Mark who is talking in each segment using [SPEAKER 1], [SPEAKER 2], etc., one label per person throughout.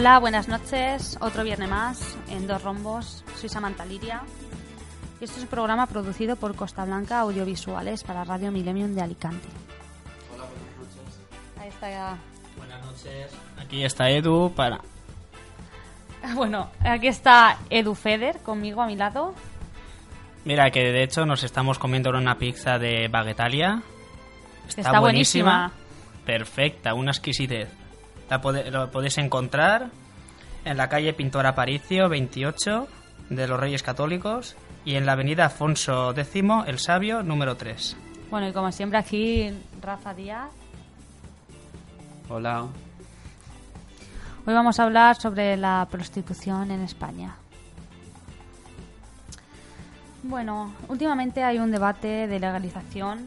[SPEAKER 1] Hola, buenas noches. Otro viernes más en Dos Rombos. Soy Samantha Liria. Y este es un programa producido por Costa Blanca Audiovisuales para Radio Millennium de Alicante.
[SPEAKER 2] Hola, buenas noches.
[SPEAKER 1] Ahí está ya.
[SPEAKER 3] Buenas noches. Aquí está Edu para...
[SPEAKER 1] Bueno, aquí está Edu Feder conmigo a mi lado.
[SPEAKER 3] Mira, que de hecho nos estamos comiendo una pizza de Baguetalia.
[SPEAKER 1] Está, buenísima.
[SPEAKER 3] Perfecta, una exquisitez. La pode- podéis encontrar en la calle Pintor Aparicio 28 de los Reyes Católicos y en la avenida Afonso X, el Sabio, número 3.
[SPEAKER 1] Bueno, y como siempre aquí Rafa Díaz.
[SPEAKER 2] Hola.
[SPEAKER 1] Hoy vamos a hablar sobre la prostitución en España. Bueno, últimamente hay un debate de legalización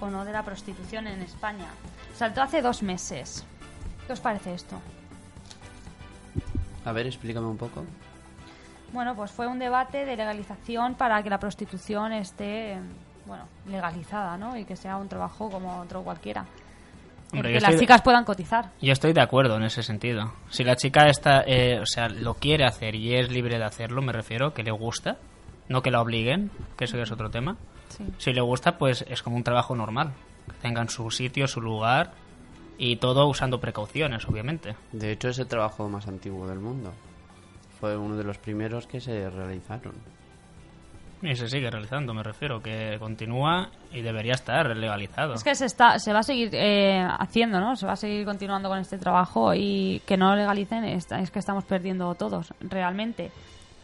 [SPEAKER 1] o no de la prostitución en España. Saltó hace dos meses. ¿Qué os parece esto?
[SPEAKER 2] A ver, explícame un poco.
[SPEAKER 1] Bueno, pues fue un debate de legalización para que la prostitución esté, bueno, legalizada, ¿no? Y que sea un trabajo como otro cualquiera.
[SPEAKER 3] Hombre,
[SPEAKER 1] que
[SPEAKER 3] yo
[SPEAKER 1] las
[SPEAKER 3] estoy-
[SPEAKER 1] chicas puedan cotizar.
[SPEAKER 3] Yo estoy de acuerdo en ese sentido. Si la chica está, eh, o sea, lo quiere hacer y es libre de hacerlo, me refiero, que le gusta, no que la obliguen, que eso ya es otro tema.
[SPEAKER 1] Sí.
[SPEAKER 3] Si le gusta, pues es como un trabajo normal. Que tengan su sitio, su lugar y todo usando precauciones, obviamente.
[SPEAKER 2] De hecho, es el trabajo más antiguo del mundo. Fue uno de los primeros que se realizaron.
[SPEAKER 3] Y se sigue realizando, me refiero, que continúa y debería estar legalizado.
[SPEAKER 1] Es que se, está, se va a seguir eh, haciendo, ¿no? Se va a seguir continuando con este trabajo y que no lo legalicen es, es que estamos perdiendo todos, realmente.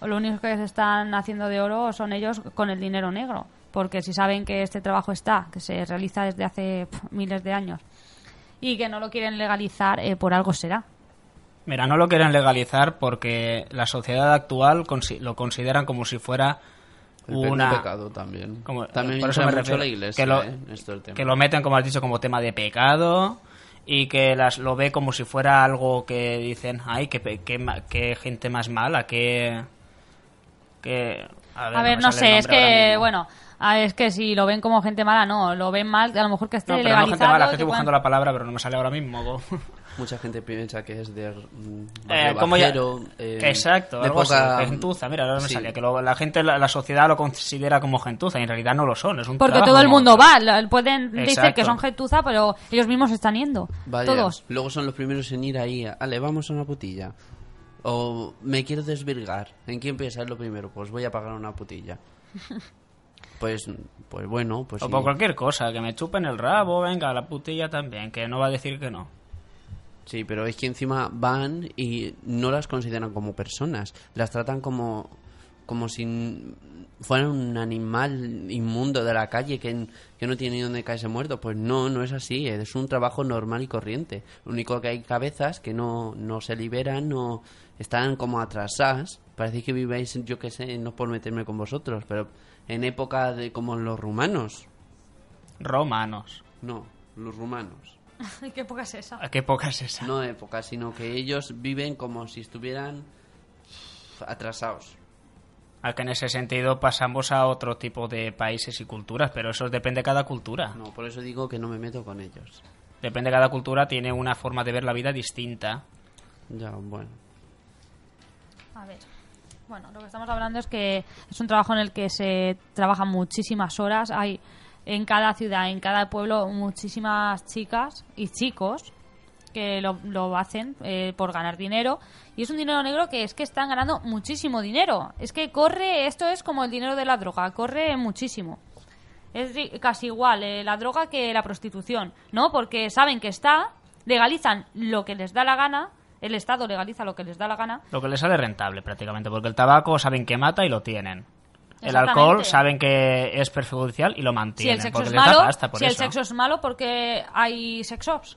[SPEAKER 1] Lo único que se están haciendo de oro son ellos con el dinero negro, porque si saben que este trabajo está, que se realiza desde hace miles de años y que no lo quieren legalizar, eh, por algo será.
[SPEAKER 3] Mira, no lo quieren legalizar porque la sociedad actual lo consideran como si fuera una...
[SPEAKER 2] pecado también.
[SPEAKER 3] como-
[SPEAKER 2] también
[SPEAKER 3] por eso me refiero,
[SPEAKER 2] la iglesia,
[SPEAKER 3] que lo,
[SPEAKER 2] ¿eh? Esto el tema.
[SPEAKER 3] que lo meten, como has dicho, como tema de pecado y que las, lo ve como si fuera algo que dicen, ay, qué, qué, qué gente más mala, qué... qué-
[SPEAKER 1] A
[SPEAKER 3] me
[SPEAKER 1] ver, no
[SPEAKER 3] el
[SPEAKER 1] sé, es que, bueno, ah, es que si lo ven como gente mala, no, lo ven mal, a lo mejor que esté
[SPEAKER 3] No, pero no gente
[SPEAKER 1] legalizado.
[SPEAKER 3] mala, que
[SPEAKER 1] que
[SPEAKER 3] estoy buscando
[SPEAKER 1] puedan-
[SPEAKER 3] la palabra, pero no me sale ahora mismo.
[SPEAKER 2] Mucha gente piensa que es de mm,
[SPEAKER 3] Eh, como ya-
[SPEAKER 2] eh,
[SPEAKER 3] Exacto,
[SPEAKER 2] de
[SPEAKER 3] algo
[SPEAKER 2] poca...
[SPEAKER 3] gentuza. Mira, ahora me
[SPEAKER 2] Sí.
[SPEAKER 3] salía que lo- la gente, la, la sociedad lo considera como gentuza y en realidad no lo son. Es un
[SPEAKER 1] Porque
[SPEAKER 3] trabajo
[SPEAKER 1] todo el mundo va, pueden decir
[SPEAKER 3] Exacto.
[SPEAKER 1] que son gentuza, pero ellos mismos están yendo.
[SPEAKER 2] Vaya,
[SPEAKER 1] Todos.
[SPEAKER 2] Luego son los primeros en ir ahí. Ale, vamos a una putilla. O me quiero desvirgar. ¿En quién piensa es lo primero? Pues voy a pagar una putilla. Pues, pues bueno, pues
[SPEAKER 3] O
[SPEAKER 2] sí.
[SPEAKER 3] por cualquier cosa, que me chupen el rabo, venga, la putilla también, que no va a decir que no.
[SPEAKER 2] Sí, pero es que encima van y no las consideran como personas. Las tratan como, como si fueran un animal inmundo de la calle que, que no tiene ni dónde caerse muerto. Pues no, no es así. Es un trabajo normal y corriente. Lo único que hay cabezas que no, no se liberan, no están como atrasadas. Parece que vivéis, yo qué sé, no por meterme con vosotros, pero en época de como los rumanos.
[SPEAKER 3] Romanos.
[SPEAKER 2] No, los rumanos.
[SPEAKER 1] Qué poca es esa.
[SPEAKER 3] ¿A qué época es esa?
[SPEAKER 2] No época, sino que ellos viven como si estuvieran atrasados.
[SPEAKER 3] A que en ese sentido pasamos a otro tipo de países y culturas, pero eso depende de cada cultura.
[SPEAKER 2] No, por eso digo que no me meto con ellos.
[SPEAKER 3] Depende de cada cultura, tiene una forma de ver la vida distinta.
[SPEAKER 2] Ya, bueno.
[SPEAKER 1] A ver. Bueno, lo que estamos hablando es que es un trabajo en el que se trabajan muchísimas horas. Hay en cada ciudad, en cada pueblo, muchísimas chicas y chicos que lo, lo hacen eh, por ganar dinero. Y es un dinero negro que es que están ganando muchísimo dinero. Es que corre, esto es como el dinero de la droga, corre muchísimo. Es casi igual eh, la droga que la prostitución, ¿no? Porque saben que está, legalizan lo que les da la gana, el Estado legaliza lo que les da la gana,
[SPEAKER 3] Lo que les sale rentable prácticamente, porque el tabaco saben que mata y lo tienen. El alcohol saben que es perjudicial y lo
[SPEAKER 1] si
[SPEAKER 3] mantienen.
[SPEAKER 1] el sexo es malo,
[SPEAKER 3] por
[SPEAKER 1] si el sexo es malo, porque hay sexos,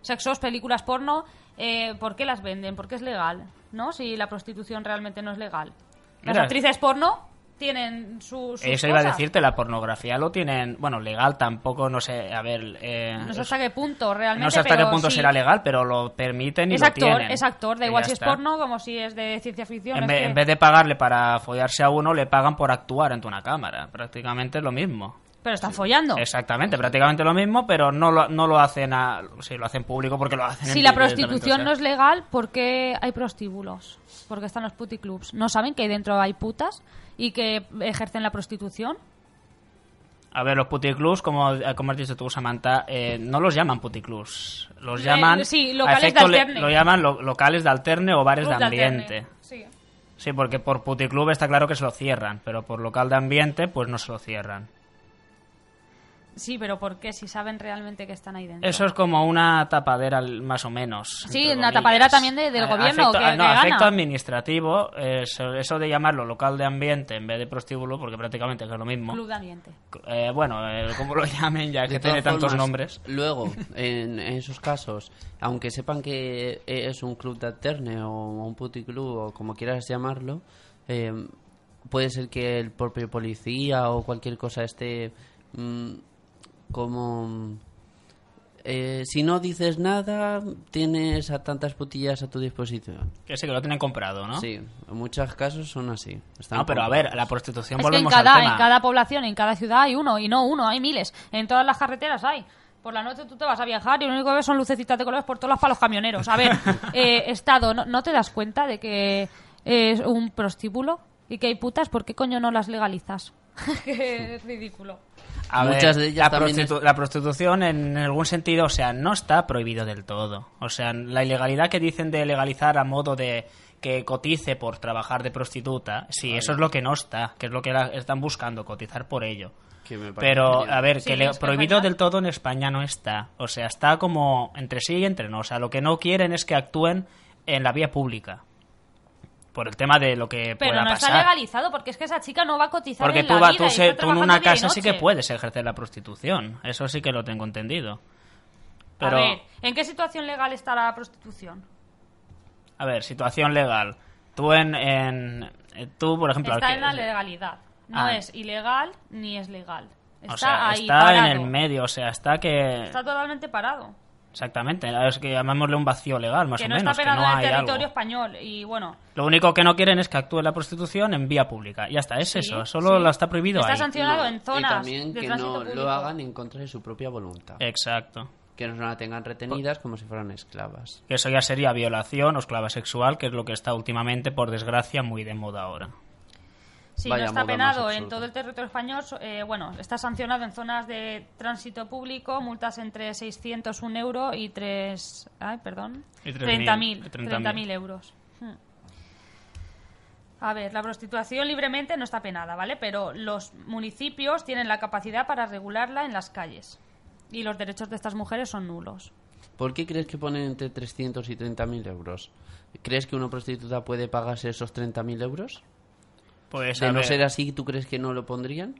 [SPEAKER 1] sexos, películas porno, eh, ¿por qué las venden? Porque es legal, ¿no? Si la prostitución realmente no es legal. Las
[SPEAKER 3] Mira.
[SPEAKER 1] actrices porno tienen su, sus
[SPEAKER 3] Eso iba a
[SPEAKER 1] cosas.
[SPEAKER 3] decirte, la pornografía lo tienen, bueno, legal tampoco, no sé, a ver, eh,
[SPEAKER 1] No sé hasta qué punto realmente.
[SPEAKER 3] no sé hasta qué
[SPEAKER 1] pero
[SPEAKER 3] punto
[SPEAKER 1] sí.
[SPEAKER 3] será legal, pero lo permiten y
[SPEAKER 1] Es
[SPEAKER 3] lo
[SPEAKER 1] actor,
[SPEAKER 3] tienen.
[SPEAKER 1] es actor, da igual si es
[SPEAKER 3] está.
[SPEAKER 1] porno como si es de ciencia ficción.
[SPEAKER 3] En,
[SPEAKER 1] es
[SPEAKER 3] ve-
[SPEAKER 1] que-
[SPEAKER 3] en vez de pagarle para follarse a uno, le pagan por actuar ante una cámara. Prácticamente es lo mismo.
[SPEAKER 1] Pero están follando.
[SPEAKER 3] Exactamente, prácticamente lo mismo, pero no lo, no lo hacen a, sí, lo hacen público porque lo hacen
[SPEAKER 1] Si
[SPEAKER 3] en
[SPEAKER 1] la prostitución no es legal, ¿por qué hay prostíbulos? Porque están los puticlubs. ¿No saben que ahí dentro hay putas y que ejercen la prostitución?
[SPEAKER 3] A ver, los puticlubs, como, como has dicho tú, Samantha, eh, no los llaman puticlubs. Los
[SPEAKER 1] Eh,
[SPEAKER 3] llaman.
[SPEAKER 1] sí, locales de alterne.
[SPEAKER 3] Lo llaman lo- locales de alterne o bares
[SPEAKER 1] Club
[SPEAKER 3] de ambiente.
[SPEAKER 1] Sí.
[SPEAKER 3] Sí, porque por puticlub está claro que se lo cierran, pero por local de ambiente, pues no se lo cierran.
[SPEAKER 1] Sí, pero ¿por qué? Si saben realmente que están ahí dentro.
[SPEAKER 3] Eso es como una tapadera, más o menos.
[SPEAKER 1] Sí, una
[SPEAKER 3] comillas.
[SPEAKER 1] tapadera también de- del
[SPEAKER 3] A-
[SPEAKER 1] gobierno,
[SPEAKER 3] afecto-
[SPEAKER 1] que-
[SPEAKER 3] ah, no,
[SPEAKER 1] que gana.
[SPEAKER 3] afecto administrativo, eso, eso de llamarlo local de ambiente en vez de prostíbulo, porque prácticamente es lo mismo.
[SPEAKER 1] Club de ambiente.
[SPEAKER 3] Eh, bueno, eh, como lo llamen, ya
[SPEAKER 2] De
[SPEAKER 3] que tiene tantos
[SPEAKER 2] formas,
[SPEAKER 3] nombres.
[SPEAKER 2] Luego, en, en esos casos, aunque sepan que es un club de alterne o un puticlub o como quieras llamarlo, eh, puede ser que el propio policía o cualquier cosa esté mm, como... eh, si no dices nada, tienes a tantas putillas a tu disposición.
[SPEAKER 3] Que sí, que lo tienen comprado, ¿no?
[SPEAKER 2] Sí, en muchos casos son así. están
[SPEAKER 3] No, pero a ver, la prostitución
[SPEAKER 1] Es que en
[SPEAKER 3] volvemos al
[SPEAKER 1] cada,
[SPEAKER 3] tema.
[SPEAKER 1] en cada población, en cada ciudad hay uno, y no uno, hay miles. En todas las carreteras hay. Por la noche tú te vas a viajar y lo único que ves son lucecitas de colores por todos los palos camioneros. A ver, eh, Estado, ¿no, ¿no te das cuenta de que es un prostíbulo y que hay putas? ¿Por qué coño no las legalizas? Que es ridículo.
[SPEAKER 3] A
[SPEAKER 2] Muchas
[SPEAKER 3] ver,
[SPEAKER 2] de ellas
[SPEAKER 3] la,
[SPEAKER 2] también
[SPEAKER 3] prostitu-
[SPEAKER 2] es-
[SPEAKER 3] la prostitución en algún sentido, o sea, no está prohibido del todo. O sea, la ilegalidad que dicen de legalizar a modo de que cotice por trabajar de prostituta, sí, eso es lo que no está, que es lo que la- están buscando, cotizar por ello. Pero,
[SPEAKER 2] genial.
[SPEAKER 3] a ver,
[SPEAKER 1] Sí,
[SPEAKER 3] que le-
[SPEAKER 1] es que
[SPEAKER 3] prohibido del todo en España no está. O sea, está como entre sí y entre no. O sea, lo que no quieren es que actúen en la vía pública. Por el tema de lo que
[SPEAKER 1] Pero
[SPEAKER 3] pueda
[SPEAKER 1] no
[SPEAKER 3] pasar.
[SPEAKER 1] está legalizado porque es que esa chica no va a cotizar
[SPEAKER 3] Porque
[SPEAKER 1] en
[SPEAKER 3] tú,
[SPEAKER 1] la
[SPEAKER 3] va-
[SPEAKER 1] vida
[SPEAKER 3] tú, se- en una casa sí que puedes ejercer la prostitución. Eso sí que lo tengo entendido. Pero,
[SPEAKER 1] A ver, ¿en qué situación legal está la prostitución?
[SPEAKER 3] a ver, situación legal. Tú en... en eh, tú, por ejemplo...
[SPEAKER 1] Está
[SPEAKER 3] que-
[SPEAKER 1] en la legalidad. No
[SPEAKER 3] Ah.
[SPEAKER 1] es ilegal ni es legal. Está
[SPEAKER 3] o sea,
[SPEAKER 1] ahí
[SPEAKER 3] está
[SPEAKER 1] parado.
[SPEAKER 3] en el medio, o sea, está que...
[SPEAKER 1] Está totalmente parado.
[SPEAKER 3] Exactamente, es que llamémosle un vacío legal, más
[SPEAKER 1] que
[SPEAKER 3] o
[SPEAKER 1] no
[SPEAKER 3] menos,
[SPEAKER 1] está
[SPEAKER 3] que
[SPEAKER 1] penado
[SPEAKER 3] no
[SPEAKER 1] en el
[SPEAKER 3] hay
[SPEAKER 1] territorio
[SPEAKER 3] algo.
[SPEAKER 1] español. Y bueno,
[SPEAKER 3] Lo único que no quieren es que actúe la prostitución en vía pública. Ya está, es
[SPEAKER 1] Sí,
[SPEAKER 3] eso, solo
[SPEAKER 1] sí.
[SPEAKER 3] lo está prohibido
[SPEAKER 1] Está
[SPEAKER 3] ahí.
[SPEAKER 1] sancionado
[SPEAKER 2] No,
[SPEAKER 1] en zonas
[SPEAKER 2] y también
[SPEAKER 1] de
[SPEAKER 2] que no
[SPEAKER 1] público.
[SPEAKER 2] lo hagan en contra de su propia voluntad.
[SPEAKER 3] Exacto.
[SPEAKER 2] Que no la tengan retenidas como si fueran esclavas.
[SPEAKER 3] Que eso ya sería violación o esclava sexual, que es lo que está últimamente, por desgracia, muy de moda ahora.
[SPEAKER 1] Si
[SPEAKER 2] Vaya
[SPEAKER 1] no está penado en todo el territorio español, eh, bueno, está sancionado en zonas de tránsito público, multas entre 601 euro y 3... Ay, perdón.
[SPEAKER 3] Y
[SPEAKER 1] 30.000
[SPEAKER 3] 30.000.
[SPEAKER 1] 30.000 euros. Hmm. A ver, la prostitución libremente no está penada, ¿vale? Pero los municipios tienen la capacidad para regularla en las calles. Y los derechos de estas mujeres son nulos.
[SPEAKER 2] ¿Por qué crees que ponen entre 300 y 30.000 euros? ¿Crees que una prostituta puede pagarse esos 30.000 euros?
[SPEAKER 3] Pues,
[SPEAKER 2] De no
[SPEAKER 3] ver,
[SPEAKER 2] ser así, ¿tú crees que no lo pondrían?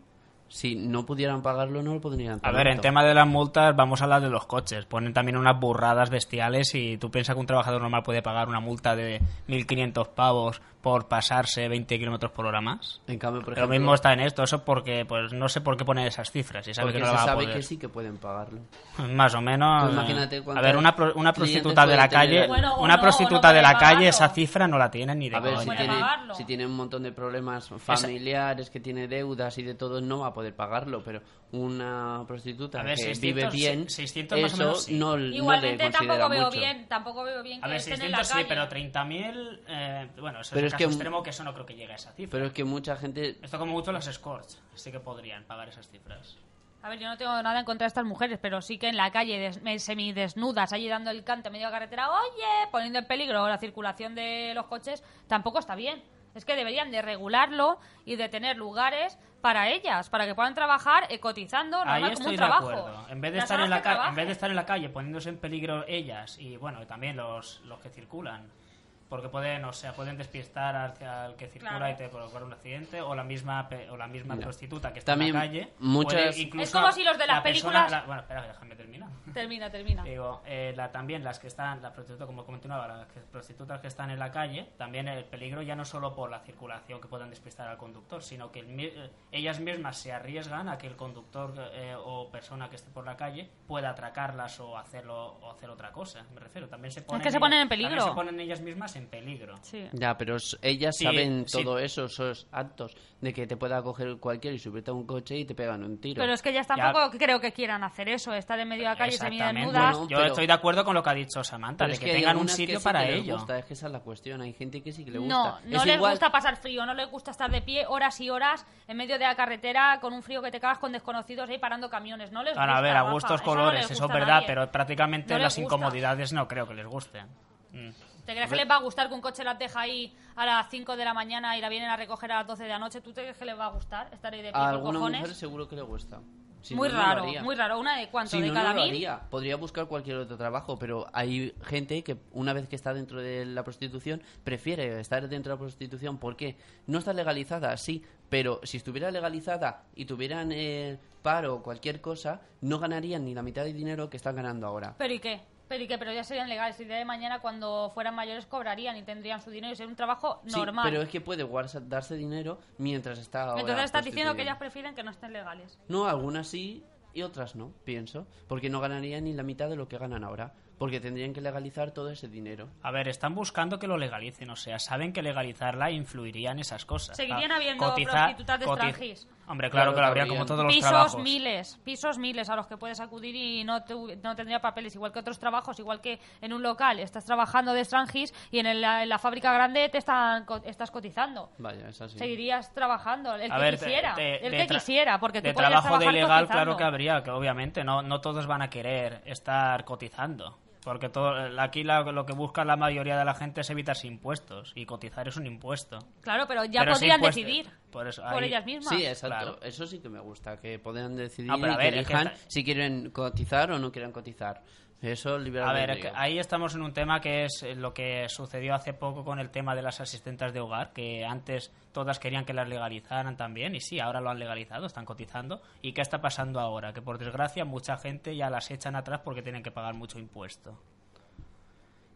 [SPEAKER 2] Si no pudieran pagarlo, no lo pondrían.
[SPEAKER 3] A ver, en tema de las multas, vamos a hablar de los coches. Ponen también unas burradas bestiales y tú piensas que un trabajador normal puede pagar una multa de 1.500 pavos por pasarse 20 kilómetros por hora más.
[SPEAKER 2] En cambio, por
[SPEAKER 3] Lo
[SPEAKER 2] ejemplo,
[SPEAKER 3] mismo está en esto, eso porque pues no sé por qué poner esas cifras. Y sabe
[SPEAKER 2] porque
[SPEAKER 3] que no
[SPEAKER 2] se
[SPEAKER 3] la va a
[SPEAKER 2] sabe
[SPEAKER 3] poder.
[SPEAKER 2] que sí que pueden pagarlo.
[SPEAKER 3] Más o menos. Eh,
[SPEAKER 2] imagínate
[SPEAKER 3] a ver, una, pro- una prostituta de la calle,
[SPEAKER 1] Bueno,
[SPEAKER 3] una
[SPEAKER 1] no,
[SPEAKER 3] prostituta
[SPEAKER 1] no
[SPEAKER 3] de la calle, esa cifra no la tiene ni de
[SPEAKER 2] A ver,
[SPEAKER 3] coña.
[SPEAKER 2] si tiene,
[SPEAKER 1] pagarlo.
[SPEAKER 2] si tiene un montón de problemas familiares, que tiene deudas y de todo, no va a poder pagarlo. Pero una prostituta
[SPEAKER 3] A ver,
[SPEAKER 2] que
[SPEAKER 3] 600,
[SPEAKER 2] vive bien,
[SPEAKER 3] 600 más o
[SPEAKER 2] eso
[SPEAKER 3] menos sí.
[SPEAKER 2] no, no le
[SPEAKER 1] Igualmente
[SPEAKER 2] considera
[SPEAKER 1] tampoco veo
[SPEAKER 2] mucho.
[SPEAKER 1] bien, tampoco veo bien que
[SPEAKER 3] A ver,
[SPEAKER 1] estén en la
[SPEAKER 3] 600 sí, pero 30.000, eh, bueno, eso
[SPEAKER 2] Pero
[SPEAKER 3] es
[SPEAKER 2] es
[SPEAKER 3] el
[SPEAKER 2] que-
[SPEAKER 3] caso extremo que eso no creo que llegue a esa cifra.
[SPEAKER 2] Pero es que mucha gente...
[SPEAKER 3] Esto como mucho las escorts, sí que podrían pagar esas cifras.
[SPEAKER 1] A ver, yo no tengo nada en contra de estas mujeres, pero sí que en la calle, des- me- semidesnudas, allí dando el cante a medio de la carretera, oye, poniendo en peligro la circulación de los coches, tampoco está bien. Es que deberían de regularlo y de tener lugares para ellas, para que puedan trabajar eh, cotizando normal
[SPEAKER 3] Ahí
[SPEAKER 1] como
[SPEAKER 3] estoy
[SPEAKER 1] un
[SPEAKER 3] de
[SPEAKER 1] trabajo.
[SPEAKER 3] acuerdo. En vez de
[SPEAKER 1] Las
[SPEAKER 3] estar en la en vez de estar en la calle poniéndose en peligro ellas y bueno, y también los, los que circulan, porque pueden, o sea, pueden despistar al, al que circula
[SPEAKER 1] Claro.
[SPEAKER 3] y te provocar un accidente o la misma pe- o la misma prostituta que está
[SPEAKER 2] también
[SPEAKER 3] en la calle.
[SPEAKER 2] muchas-
[SPEAKER 1] Es como si los de las
[SPEAKER 3] la persona-
[SPEAKER 1] películas-
[SPEAKER 3] la- bueno, espera, déjame terminar.
[SPEAKER 1] Termina, termina.
[SPEAKER 3] Digo, eh, la, también las que están, la prostituta, como continuaba, las que- prostitutas que están en la calle, también el peligro ya no solo por la circulación que puedan despistar al conductor, sino que el eh, ellas mismas se arriesgan a que el conductor eh, o persona que esté por la calle pueda atracarlas o hacerlo o hacer otra cosa. Me refiero, también se ponen
[SPEAKER 1] que se ponen en peligro.
[SPEAKER 3] se ponen ellas mismas en peligro.
[SPEAKER 1] Sí.
[SPEAKER 2] Ya, pero ellas
[SPEAKER 3] Sí,
[SPEAKER 2] saben
[SPEAKER 3] sí.
[SPEAKER 2] todo eso, esos actos de que te pueda coger cualquiera y subirte a un coche y te pegan un tiro.
[SPEAKER 1] Pero es que ellas
[SPEAKER 3] Ya.
[SPEAKER 1] tampoco creo que quieran hacer eso, estar en medio de la calle
[SPEAKER 3] Exactamente.
[SPEAKER 1] semidesnudas.
[SPEAKER 2] Bueno,
[SPEAKER 3] Yo
[SPEAKER 2] pero-
[SPEAKER 3] estoy de acuerdo con lo que ha dicho Samantha,
[SPEAKER 2] Pero
[SPEAKER 3] de
[SPEAKER 2] es
[SPEAKER 3] que, tengan un
[SPEAKER 2] que
[SPEAKER 3] sitio
[SPEAKER 2] sí
[SPEAKER 3] para
[SPEAKER 2] que les
[SPEAKER 3] ello.
[SPEAKER 2] gusta, es que esa es la cuestión. Hay gente que sí que le gusta.
[SPEAKER 1] No, no
[SPEAKER 2] es
[SPEAKER 1] les
[SPEAKER 2] igual,
[SPEAKER 1] gusta pasar frío, no les gusta estar de pie horas y horas en medio de la carretera con un frío que te cagas con desconocidos ahí parando camiones. No les
[SPEAKER 3] Claro,
[SPEAKER 1] gusta.
[SPEAKER 3] a ver, a gustos
[SPEAKER 1] eso no
[SPEAKER 3] colores, eso es verdad,
[SPEAKER 1] nadie.
[SPEAKER 3] pero prácticamente
[SPEAKER 1] No
[SPEAKER 3] las
[SPEAKER 1] gusta.
[SPEAKER 3] incomodidades no creo que les gusten. Mm.
[SPEAKER 1] ¿Te crees que les va a gustar que un coche las deja ahí a las 5 de la mañana y la vienen a recoger a las 12 de la noche? ¿Tú te crees que les va a gustar estar ahí de pie
[SPEAKER 2] a
[SPEAKER 1] por cojones?
[SPEAKER 2] mujer seguro que le gusta. Si
[SPEAKER 1] muy
[SPEAKER 2] no,
[SPEAKER 1] raro, muy raro. ¿Una de cuánto?
[SPEAKER 2] Si
[SPEAKER 1] ¿De
[SPEAKER 2] no,
[SPEAKER 1] cada mil?
[SPEAKER 2] Podría buscar cualquier otro trabajo, pero hay gente que una vez que está dentro de la prostitución prefiere estar dentro de la prostitución. ¿Por qué? No está legalizada, sí, pero si estuviera legalizada y tuvieran eh, paro o cualquier cosa, no ganarían ni la mitad del dinero que están ganando ahora.
[SPEAKER 1] ¿Pero y qué? ¿Pero y qué? Pero ya serían legales. Y el día de mañana, cuando fueran mayores, cobrarían y tendrían su dinero y sería un trabajo
[SPEAKER 2] Sí,
[SPEAKER 1] normal.
[SPEAKER 2] pero es que puede guarda- darse dinero mientras está ahora
[SPEAKER 1] Entonces estás diciendo que ellas prefieren que no estén legales.
[SPEAKER 2] No, algunas sí y otras no, pienso. Porque no ganarían ni la mitad de lo que ganan ahora. Porque tendrían que legalizar todo ese dinero.
[SPEAKER 3] A ver, están buscando que lo legalicen, o sea, saben que legalizarla influiría en esas cosas.
[SPEAKER 1] Seguirían
[SPEAKER 3] Ah,
[SPEAKER 1] habiendo
[SPEAKER 3] cotiza-
[SPEAKER 1] prostitutas de extranjis.
[SPEAKER 3] Hombre, claro,
[SPEAKER 2] Claro,
[SPEAKER 3] que lo habría como todos los
[SPEAKER 1] pisos
[SPEAKER 3] trabajos.
[SPEAKER 1] miles, pisos miles a los que puedes acudir y no, te- no tendría papeles, igual que otros trabajos, igual que en un local estás trabajando de extranjis y en, el- en la fábrica grande te están, estás cotizando.
[SPEAKER 2] Vaya, es así.
[SPEAKER 1] Seguirías trabajando, el
[SPEAKER 3] A
[SPEAKER 1] que
[SPEAKER 3] ver,
[SPEAKER 1] quisiera,
[SPEAKER 3] de-
[SPEAKER 1] el
[SPEAKER 3] de
[SPEAKER 1] que quisiera, porque tú
[SPEAKER 3] de trabajo de ilegal,
[SPEAKER 1] cotizando.
[SPEAKER 3] claro que habría, que obviamente no, no todos van a querer estar cotizando. Porque todo, aquí la- lo que busca la mayoría de la gente es evitarse impuestos. Y cotizar es un impuesto.
[SPEAKER 1] Claro, pero ya
[SPEAKER 3] Pero
[SPEAKER 1] podrían
[SPEAKER 3] impuesto-
[SPEAKER 1] decidir
[SPEAKER 3] por eso,
[SPEAKER 1] por
[SPEAKER 3] ahí-
[SPEAKER 1] ellas mismas.
[SPEAKER 2] Sí, exacto.
[SPEAKER 3] Claro.
[SPEAKER 2] Eso sí que me gusta, que puedan decidir
[SPEAKER 3] No, pero a
[SPEAKER 2] y
[SPEAKER 3] ver,
[SPEAKER 2] que
[SPEAKER 3] es que
[SPEAKER 2] elijan
[SPEAKER 3] está-
[SPEAKER 2] si quieren cotizar o no quieren cotizar. Eso
[SPEAKER 3] A ver, ahí estamos en un tema que es lo que sucedió hace poco con el tema de las asistentes de hogar, que antes todas querían que las legalizaran también, y sí, ahora lo han legalizado, están cotizando. ¿Y qué está pasando ahora? Que por desgracia mucha gente ya las echan atrás porque tienen que pagar mucho impuesto.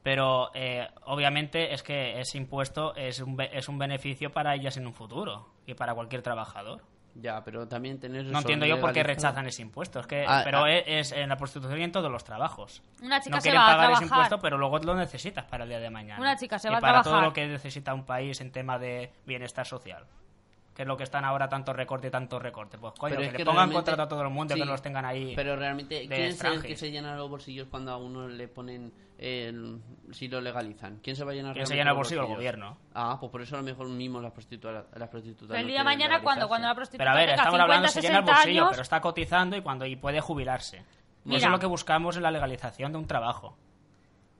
[SPEAKER 3] Pero eh, obviamente es que ese impuesto es un, es un beneficio para ellas en un futuro y para cualquier trabajador.
[SPEAKER 2] Ya, pero también tener
[SPEAKER 3] No entiendo yo por qué rechazan ese impuesto. Es que,
[SPEAKER 2] Ah,
[SPEAKER 3] pero
[SPEAKER 2] ah.
[SPEAKER 3] es, es en la prostitución y en todos los trabajos.
[SPEAKER 1] Una chica
[SPEAKER 3] no
[SPEAKER 1] se
[SPEAKER 3] quieren
[SPEAKER 1] va a
[SPEAKER 3] pagar ese
[SPEAKER 1] trabajar.
[SPEAKER 3] impuesto, pero luego lo necesitas para el día de mañana.
[SPEAKER 1] Una chica se
[SPEAKER 3] y
[SPEAKER 1] va a
[SPEAKER 3] para todo lo que necesita un país en tema de bienestar social. Que es lo que están ahora tanto recorte y tanto recorte. Pues coño,
[SPEAKER 2] Pero
[SPEAKER 3] que
[SPEAKER 2] es
[SPEAKER 3] le
[SPEAKER 2] que
[SPEAKER 3] pongan contrato a todo el mundo y que
[SPEAKER 2] sí,
[SPEAKER 3] no los tengan ahí.
[SPEAKER 2] Pero realmente,
[SPEAKER 3] de
[SPEAKER 2] ¿quién es el
[SPEAKER 3] extranjis.
[SPEAKER 2] que se llena los bolsillos cuando a uno le ponen el, si lo legalizan? ¿Quién se va a llenar
[SPEAKER 3] ¿Quién se llena el bolsillo? El gobierno.
[SPEAKER 2] Ah, pues por eso a lo mejor mismo las prostitutas, las prostitutas
[SPEAKER 1] Pero el día de mañana, cuando, cuando la prostituta
[SPEAKER 3] Pero a ver,
[SPEAKER 1] tenga
[SPEAKER 3] estamos
[SPEAKER 1] 50,
[SPEAKER 3] hablando se llena el
[SPEAKER 1] 60
[SPEAKER 3] bolsillo,
[SPEAKER 1] años,
[SPEAKER 3] pero está cotizando y cuando y puede jubilarse. Y
[SPEAKER 1] Mira.
[SPEAKER 3] Eso es lo que buscamos en la legalización de un trabajo.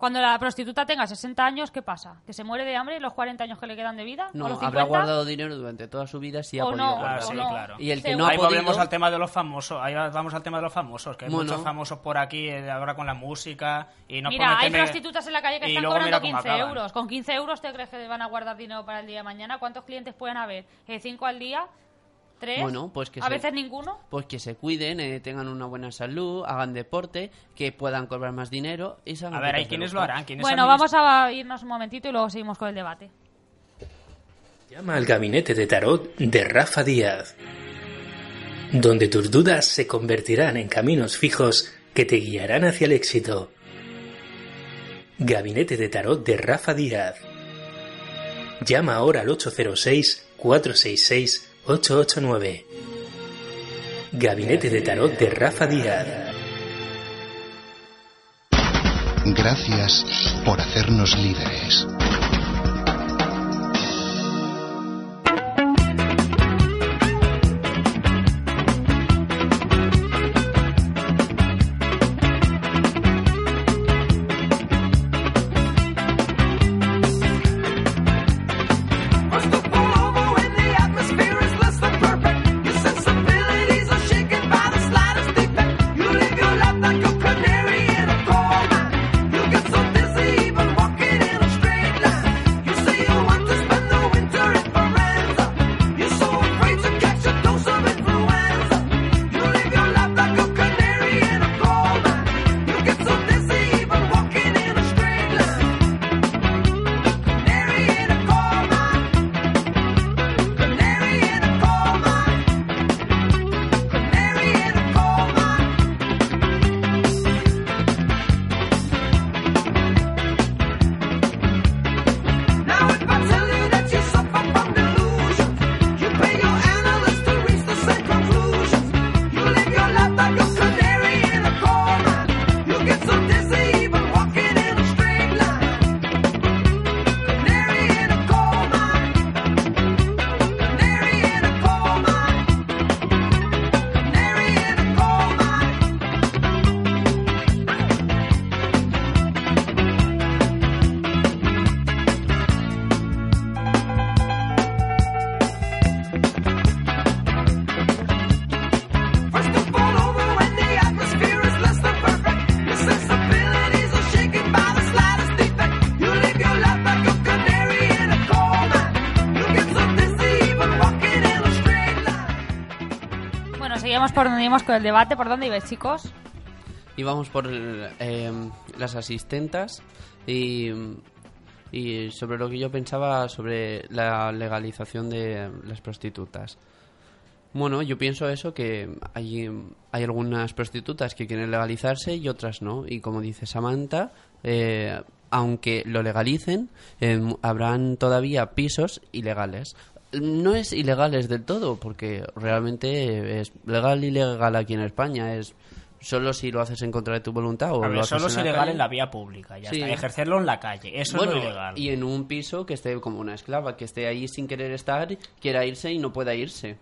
[SPEAKER 1] Cuando la prostituta tenga 60 años, ¿qué pasa? ¿Que se muere de hambre los 40 años que le quedan de vida? ¿O
[SPEAKER 2] No, habrá
[SPEAKER 1] 50?
[SPEAKER 2] guardado dinero durante toda su vida si ha
[SPEAKER 1] O
[SPEAKER 2] podido
[SPEAKER 1] no,
[SPEAKER 2] guardar.
[SPEAKER 3] Claro,
[SPEAKER 1] o
[SPEAKER 3] sí,
[SPEAKER 1] no.
[SPEAKER 3] claro.
[SPEAKER 2] Y el que no ha
[SPEAKER 3] ahí volvemos al tema de los famosos. Ahí vamos al tema de los famosos, que hay
[SPEAKER 2] Bueno.
[SPEAKER 3] muchos famosos por aquí eh, ahora con la música y no
[SPEAKER 1] Mira, hay prostitutas en la calle que
[SPEAKER 3] y
[SPEAKER 1] están cobrando
[SPEAKER 3] mira cómo
[SPEAKER 1] 15
[SPEAKER 3] acaban.
[SPEAKER 1] euros. ¿Con 15 euros te crees que van a guardar dinero para el día de mañana? ¿Cuántos clientes pueden haber? ¿Eh, ¿Cinco al día? ¿Tres?
[SPEAKER 2] Bueno, pues que
[SPEAKER 1] ¿A
[SPEAKER 2] se-
[SPEAKER 1] veces ninguno?
[SPEAKER 2] Pues que se cuiden, eh, tengan una buena salud, hagan deporte, que puedan cobrar más dinero y
[SPEAKER 3] A ver, hay quienes lo harán. quienes
[SPEAKER 1] Bueno, vamos a irnos un momentito y luego seguimos con el debate.
[SPEAKER 4] Llama al gabinete de tarot de Rafa Díaz, donde tus dudas se convertirán en caminos fijos que te guiarán hacia el éxito. Gabinete de tarot de Rafa Díaz. Llama ahora al 806-466-889. Gabinete de tarot de Rafa Díaz.
[SPEAKER 5] Gracias por hacernos líderes.
[SPEAKER 1] Por dónde íbamos con el debate. ¿Por dónde ibais, chicos?
[SPEAKER 2] Íbamos por eh, las asistentas y, sobre lo que yo pensaba sobre la legalización de las prostitutas. Bueno, yo pienso eso, que hay, hay algunas prostitutas que quieren legalizarse y otras no. Y como dice Samantha, eh, aunque lo legalicen, eh, habrán todavía pisos ilegales. No es ilegales del todo, porque realmente es legal y ilegal aquí en España. Es solo si lo haces en contra de tu voluntad o
[SPEAKER 3] A ver,
[SPEAKER 2] lo haces
[SPEAKER 3] solo es ilegal en la vía pública, ya
[SPEAKER 2] Sí.
[SPEAKER 3] está. Ejercerlo en la calle, eso
[SPEAKER 2] Bueno,
[SPEAKER 3] es lo ilegal.
[SPEAKER 2] y en un piso que esté como una esclava, que esté ahí sin querer estar, quiera irse y no pueda irse.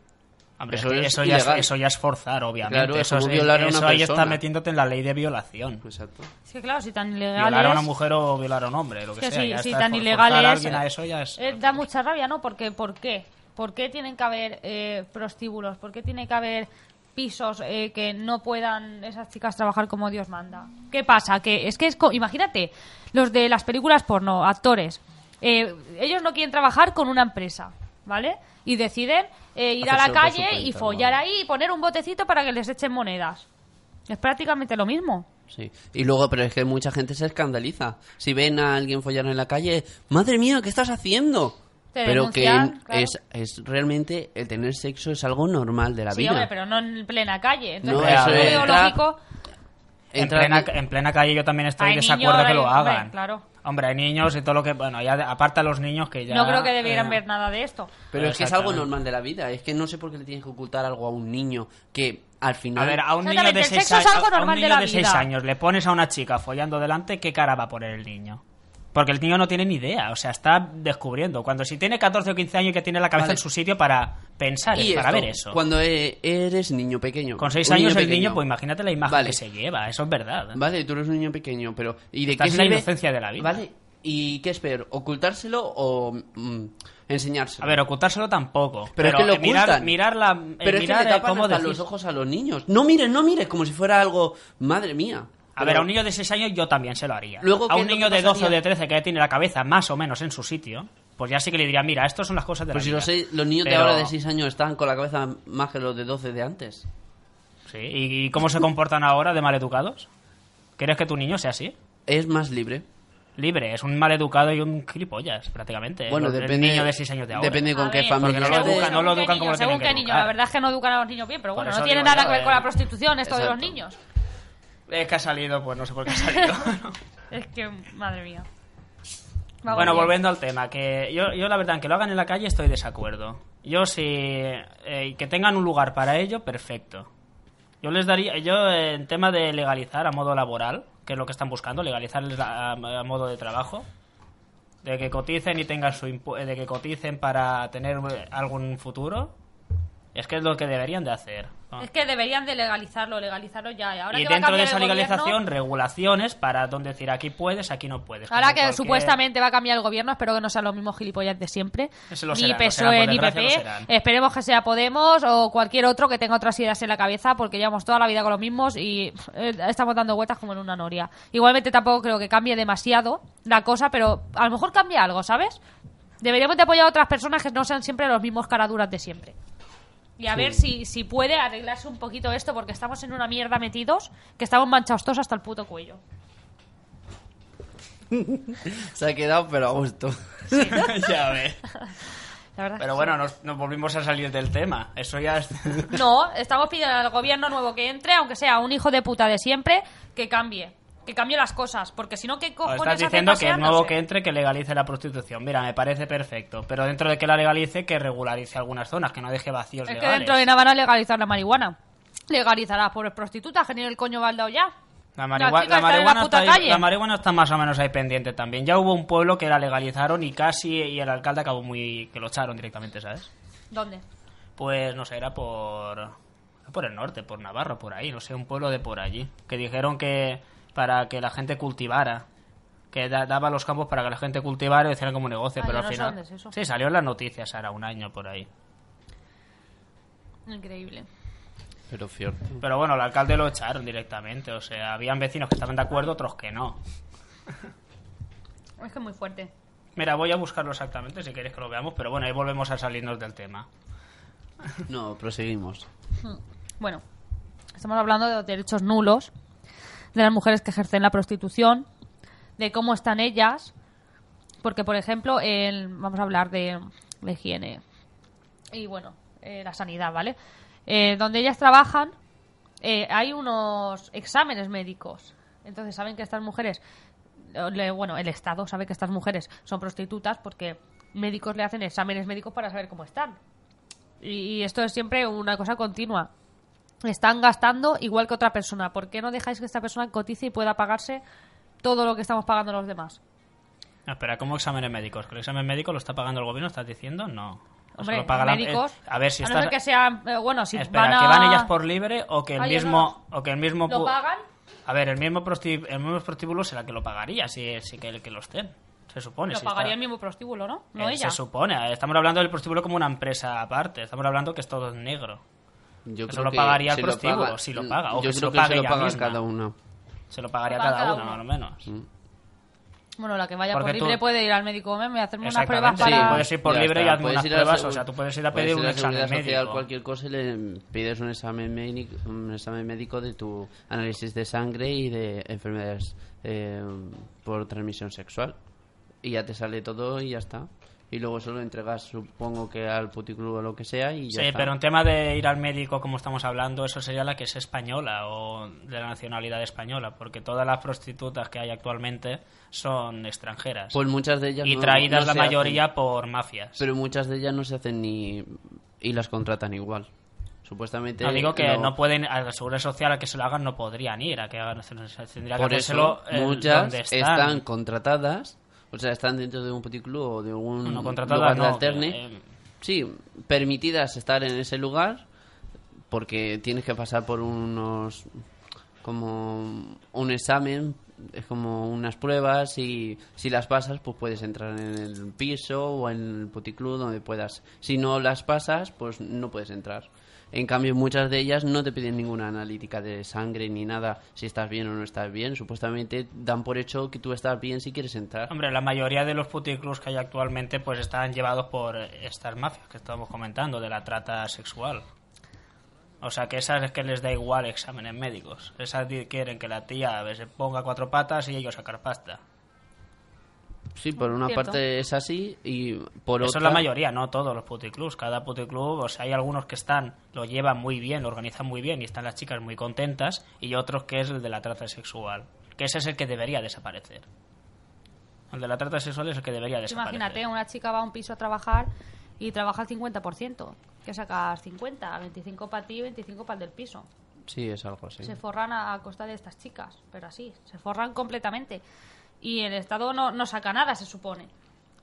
[SPEAKER 3] Hombre,
[SPEAKER 2] eso
[SPEAKER 3] es
[SPEAKER 2] es
[SPEAKER 3] eso, ya es,
[SPEAKER 2] ilegal.
[SPEAKER 3] eso ya es forzar, obviamente.
[SPEAKER 2] Claro, es
[SPEAKER 3] eso
[SPEAKER 2] como violar a una
[SPEAKER 3] eso ahí está metiéndote en la ley de violación.
[SPEAKER 2] Exacto.
[SPEAKER 1] Es que claro, si tan
[SPEAKER 3] Violar
[SPEAKER 1] ilegales...
[SPEAKER 3] a una mujer o violar a un hombre, lo que,
[SPEAKER 1] Que
[SPEAKER 3] sea.
[SPEAKER 1] sí,
[SPEAKER 3] ya está,
[SPEAKER 1] tan ilegales,
[SPEAKER 3] forzar a alguien a eso ya es...
[SPEAKER 1] Eh, da mucha rabia, ¿no? Porque, ¿Por qué? ¿Por qué tienen que haber eh, prostíbulos? ¿Por qué tiene que haber pisos eh, que no puedan esas chicas trabajar como Dios manda? ¿Qué pasa? Que es que es co- imagínate, los de las películas porno, actores, eh, ellos no quieren trabajar con una empresa, ¿vale? Y deciden eh, ir a la calle y follar
[SPEAKER 2] ¿no?
[SPEAKER 1] ahí y poner un botecito para que les echen monedas. Es prácticamente lo mismo.
[SPEAKER 2] Sí. Y luego, pero es que mucha gente se escandaliza. Si ven a alguien follar en la calle, madre mía, ¿qué estás haciendo?
[SPEAKER 1] Te
[SPEAKER 2] pero que
[SPEAKER 1] claro.
[SPEAKER 2] es, es realmente el tener sexo es algo normal de la
[SPEAKER 1] Sí,
[SPEAKER 2] vida.
[SPEAKER 1] hombre, pero no en plena calle. Entonces,
[SPEAKER 2] No,
[SPEAKER 1] es
[SPEAKER 3] eso
[SPEAKER 1] lo
[SPEAKER 2] entra-
[SPEAKER 1] lógico.
[SPEAKER 3] En plena,
[SPEAKER 2] en-
[SPEAKER 3] en plena calle yo también estoy en desacuerdo que lo
[SPEAKER 1] hombre,
[SPEAKER 3] hagan.
[SPEAKER 1] claro.
[SPEAKER 3] Hombre, hay niños y todo lo que... Bueno, ya de- aparte a los niños que ya...
[SPEAKER 1] no creo que debieran
[SPEAKER 3] eh,
[SPEAKER 1] ver nada de esto.
[SPEAKER 2] Pero es que es algo normal de la vida. Es que no sé por qué le tienes que ocultar algo a un niño que al final...
[SPEAKER 3] A ver, a un niño de
[SPEAKER 1] el
[SPEAKER 3] 6
[SPEAKER 1] sexo es
[SPEAKER 3] años, a un niño de seis
[SPEAKER 1] vida.
[SPEAKER 3] años le pones a una chica follando delante, ¿qué cara va a poner el niño? Porque el niño no tiene ni idea, o sea, está descubriendo. Cuando si tiene 14 o 15 años que tiene la cabeza
[SPEAKER 2] Vale.
[SPEAKER 3] en su sitio para pensar,
[SPEAKER 2] Y
[SPEAKER 3] para
[SPEAKER 2] esto,
[SPEAKER 3] ver eso.
[SPEAKER 2] Cuando e- eres niño pequeño.
[SPEAKER 3] Con 6
[SPEAKER 2] un
[SPEAKER 3] años el
[SPEAKER 2] pequeño.
[SPEAKER 3] niño, pues imagínate la imagen
[SPEAKER 2] Vale.
[SPEAKER 3] que se lleva, eso es verdad.
[SPEAKER 2] Vale, tú eres un niño pequeño, pero ¿y de
[SPEAKER 3] Estás
[SPEAKER 2] qué
[SPEAKER 3] en la inocencia de la vida.
[SPEAKER 2] Vale, ¿y qué es peor? ¿Ocultárselo o mm, enseñárselo?
[SPEAKER 3] A ver, ocultárselo tampoco.
[SPEAKER 2] Pero es que lo
[SPEAKER 3] eh, mirar,
[SPEAKER 2] ocultan.
[SPEAKER 3] mirar la, eh,
[SPEAKER 2] pero es que
[SPEAKER 3] mirar
[SPEAKER 2] le tapan
[SPEAKER 3] cómo
[SPEAKER 2] hasta los ojos a los niños. No mires, no mires, como si fuera algo... Madre mía.
[SPEAKER 3] A ver, a un niño de 6 años yo también se lo haría.
[SPEAKER 2] Luego,
[SPEAKER 3] a
[SPEAKER 2] ¿qué
[SPEAKER 3] un niño de 12 o de 13 que ya tiene la cabeza más o menos en su sitio, pues ya sí que le diría, mira, estas son las cosas de
[SPEAKER 2] Pues si
[SPEAKER 3] la
[SPEAKER 2] los,
[SPEAKER 3] vida.
[SPEAKER 2] seis- los niños de
[SPEAKER 3] Pero-
[SPEAKER 2] ahora de 6 años están con la cabeza más que los de 12 de antes.
[SPEAKER 3] Sí, ¿y cómo se comportan ahora de maleducados? ¿Quieres que tu niño sea así?
[SPEAKER 2] Es más libre.
[SPEAKER 3] Libre, es un maleducado y un gilipollas, prácticamente.
[SPEAKER 2] Bueno,
[SPEAKER 3] el
[SPEAKER 2] depende...
[SPEAKER 3] niño de 6 años de ahora.
[SPEAKER 2] Depende con
[SPEAKER 1] A
[SPEAKER 2] qué familia
[SPEAKER 3] no lo educan, no lo
[SPEAKER 1] Según qué
[SPEAKER 3] educan como
[SPEAKER 1] niño,
[SPEAKER 3] lo tienen
[SPEAKER 1] según
[SPEAKER 3] que
[SPEAKER 1] qué niño.
[SPEAKER 3] educar.
[SPEAKER 1] La verdad es que no educan a los niños bien, pero bueno, no tiene nada
[SPEAKER 3] yo,
[SPEAKER 1] que ver con
[SPEAKER 3] eh.
[SPEAKER 1] la prostitución esto de los
[SPEAKER 2] Exacto.
[SPEAKER 1] niños.
[SPEAKER 3] Es que ha salido, pues no sé por qué ha salido.
[SPEAKER 1] Es que, madre mía. Va
[SPEAKER 3] bueno,
[SPEAKER 1] bien.
[SPEAKER 3] volviendo al tema, que yo, yo la verdad, que lo hagan en la calle estoy de desacuerdo. Yo si eh, que tengan un lugar para ello, perfecto. Yo les daría, yo eh, en tema de legalizar a modo laboral, que es lo que están buscando, legalizar a, a modo de trabajo, de que coticen y tengan su impu- de que coticen para tener eh, algún futuro, es que es lo que deberían de hacer. ¿No?
[SPEAKER 1] Es que deberían de legalizarlo, legalizarlo ya. Y, ahora
[SPEAKER 3] y
[SPEAKER 1] que va a
[SPEAKER 3] dentro de esa
[SPEAKER 1] gobierno-
[SPEAKER 3] legalización, regulaciones para donde decir aquí puedes, aquí no puedes.
[SPEAKER 1] Ahora que
[SPEAKER 3] cualquier-
[SPEAKER 1] supuestamente va a cambiar el gobierno, espero que no sean los mismos gilipollas de siempre. Ni PSOE ni PP. Esperemos que sea Podemos o cualquier otro que tenga otras ideas en la cabeza, porque llevamos toda la vida con los mismos y eh, estamos dando vueltas como en una noria. Igualmente tampoco creo que cambie demasiado la cosa, pero a lo mejor cambia algo, ¿sabes? Deberíamos de apoyar a otras personas que no sean siempre los mismos caraduras de siempre. Y a ver si, si puede arreglarse un poquito esto, porque estamos en una mierda metidos, que estamos manchados todos hasta el puto cuello.
[SPEAKER 2] Se ha quedado, pero a gusto.
[SPEAKER 3] ya ves.
[SPEAKER 1] Verdad es
[SPEAKER 3] Pero bueno, nos, nos volvimos a salir del tema. Eso ya es...
[SPEAKER 1] No, estamos pidiendo al gobierno nuevo que entre, aunque sea un hijo de puta de siempre, que cambie. Que cambie las cosas. Porque si no, ¿qué cojones
[SPEAKER 3] estás diciendo que el
[SPEAKER 1] paseándose?
[SPEAKER 3] nuevo que entre que legalice la prostitución. Mira, me parece perfecto. Pero dentro de que la legalice, que regularice algunas zonas, que no deje vacíos
[SPEAKER 1] Es que
[SPEAKER 3] legales.
[SPEAKER 1] dentro de nada van a legalizar la marihuana. Legalizará a las pobres prostitutas, que ni el coño baldao ya.
[SPEAKER 3] La, marihuana está ahí- la marihuana está más o menos ahí pendiente también. Ya hubo un pueblo que la legalizaron y casi y el alcalde acabó muy... que lo echaron directamente, ¿sabes?
[SPEAKER 1] ¿Dónde?
[SPEAKER 3] Pues no sé, era por por el norte, por Navarro, por ahí, no sé, un pueblo de por allí, que dijeron que para que la gente cultivara, que da- daba los campos para que la gente cultivara y hiciera como negocio,
[SPEAKER 1] Ah,
[SPEAKER 3] pero al
[SPEAKER 1] no
[SPEAKER 3] final sí salió en las noticias ahora un año por ahí.
[SPEAKER 1] Increíble.
[SPEAKER 2] Pero cierto.
[SPEAKER 3] Pero bueno, el alcalde lo echaron directamente, o sea, habían vecinos que estaban de acuerdo, otros que no.
[SPEAKER 1] Es que es muy fuerte.
[SPEAKER 3] Mira, voy a buscarlo exactamente si queréis que lo veamos, pero bueno, ahí volvemos a salirnos del tema.
[SPEAKER 2] No, proseguimos.
[SPEAKER 1] Bueno, estamos hablando de los derechos nulos de las mujeres que ejercen la prostitución, de cómo están ellas, porque, por ejemplo, el- vamos a hablar de, higiene y, bueno, eh, la sanidad, ¿vale? Eh, donde ellas trabajan, eh, hay unos exámenes médicos. Entonces, saben que estas mujeres, le- bueno, el Estado sabe que estas mujeres son prostitutas porque médicos le hacen exámenes médicos para saber cómo están. Y esto es siempre una cosa continua. Están gastando igual que otra persona. ¿Por qué no dejáis que esta persona cotice y pueda pagarse todo lo que estamos pagando los demás?
[SPEAKER 3] No, espera, ¿cómo exámenes médicos? ¿Que el examen médico lo está pagando el gobierno? ¿Estás diciendo? No. ¿O se
[SPEAKER 1] Hombre,
[SPEAKER 3] lo paga la-
[SPEAKER 1] médicos.
[SPEAKER 3] eh, a ver si
[SPEAKER 1] a no que sean, eh, bueno, si
[SPEAKER 3] Espera,
[SPEAKER 1] van a...
[SPEAKER 3] ¿que van ellas por libre o que el mismo... O que el mismo
[SPEAKER 1] ¿Lo pagan?
[SPEAKER 3] A ver, el mismo, prosti- el mismo prostíbulo será que lo pagaría, si, si que, el que lo estén. Se supone.
[SPEAKER 1] Lo
[SPEAKER 3] si
[SPEAKER 1] pagaría
[SPEAKER 3] está-
[SPEAKER 1] el mismo prostíbulo, ¿no? No
[SPEAKER 3] Eh,
[SPEAKER 1] ella.
[SPEAKER 3] Se supone. Estamos hablando del prostíbulo como una empresa aparte. Estamos hablando que es todo negro.
[SPEAKER 2] Yo
[SPEAKER 3] Eso
[SPEAKER 2] creo
[SPEAKER 3] lo
[SPEAKER 2] que
[SPEAKER 3] pagaría el prostíbulo,
[SPEAKER 2] paga-
[SPEAKER 3] si lo paga, o
[SPEAKER 2] Yo
[SPEAKER 3] que se lo
[SPEAKER 2] que se lo paga cada una.
[SPEAKER 3] Se lo pagaría
[SPEAKER 1] Lo paga
[SPEAKER 3] cada
[SPEAKER 1] cada
[SPEAKER 3] uno,
[SPEAKER 1] uno.
[SPEAKER 3] más o menos.
[SPEAKER 2] Mm.
[SPEAKER 1] Bueno, la que vaya
[SPEAKER 3] Porque
[SPEAKER 1] por libre
[SPEAKER 3] tú-
[SPEAKER 1] puede ir al médico ¿me? me hacerme unas pruebas para...
[SPEAKER 3] Sí, puedes ir por
[SPEAKER 2] Ya
[SPEAKER 3] libre y
[SPEAKER 2] está,
[SPEAKER 3] hazme
[SPEAKER 2] puedes
[SPEAKER 3] unas
[SPEAKER 2] ir a la
[SPEAKER 3] pruebas. O sea, tú puedes ir a pedir
[SPEAKER 2] ir
[SPEAKER 3] un examen
[SPEAKER 2] Seguridad Social,
[SPEAKER 3] médico.
[SPEAKER 2] cualquier cosa y le pides un examen médico, un examen médico de tu análisis de sangre y de enfermedades eh, por transmisión sexual. Y ya te sale todo y ya está. Y luego eso lo entregas, supongo que al puticlub o lo que sea y ya
[SPEAKER 3] Sí,
[SPEAKER 2] está.
[SPEAKER 3] pero en tema de ir al médico, como estamos hablando, eso sería la que es española o de la nacionalidad española, porque todas las prostitutas que hay actualmente son extranjeras.
[SPEAKER 2] Pues muchas de ellas
[SPEAKER 3] y
[SPEAKER 2] no-
[SPEAKER 3] traídas
[SPEAKER 2] no
[SPEAKER 3] la
[SPEAKER 2] hacen.
[SPEAKER 3] mayoría por mafias.
[SPEAKER 2] Pero muchas de ellas no se hacen ni... y las contratan igual. Supuestamente...
[SPEAKER 3] no digo que
[SPEAKER 2] lo-
[SPEAKER 3] no pueden, a la seguridad social a que se lo hagan no podrían ir, a que hagan, tendría que
[SPEAKER 2] Por eso, muchas
[SPEAKER 3] están
[SPEAKER 2] contratadas, o sea, están dentro de un puticlub o de un
[SPEAKER 3] No,
[SPEAKER 2] lugar de alterne.
[SPEAKER 3] eh,
[SPEAKER 2] Sí, permitidas estar en ese lugar porque tienes que pasar por unos como un examen, es como unas pruebas y si las pasas pues puedes entrar en el piso o en el puticlub donde puedas. Si no las pasas pues no puedes entrar. En cambio muchas de ellas no te piden ninguna analítica de sangre ni nada si estás bien o no estás bien. Supuestamente dan por hecho que tú estás bien si quieres entrar.
[SPEAKER 3] Hombre, la mayoría de los puticlubs que hay actualmente pues están llevados por estas mafias que estamos comentando, de la trata sexual. O sea, que esas es que les da igual exámenes médicos. Esas quieren que la tía se ponga cuatro patas y ellos sacar pasta.
[SPEAKER 2] Sí, por una
[SPEAKER 1] Cierto.
[SPEAKER 2] parte es así y por
[SPEAKER 3] Eso
[SPEAKER 2] otra
[SPEAKER 3] es la mayoría, no todos los puticlubs. Cada puticlub, o sea, hay algunos que están, lo llevan muy bien, lo organizan muy bien y están las chicas muy contentas, y otros que es el de la trata sexual. Que ese es el que debería desaparecer. El de la trata sexual es el que debería desaparecer.
[SPEAKER 1] Imagínate, una chica va a un piso a trabajar y trabaja el 50%. Que sacas 50, 25 para ti, 25 para el del piso.
[SPEAKER 2] Sí, es algo así.
[SPEAKER 1] Se forran a, a costa de estas chicas, pero así, se forran completamente. Y el Estado no, no saca nada, se supone,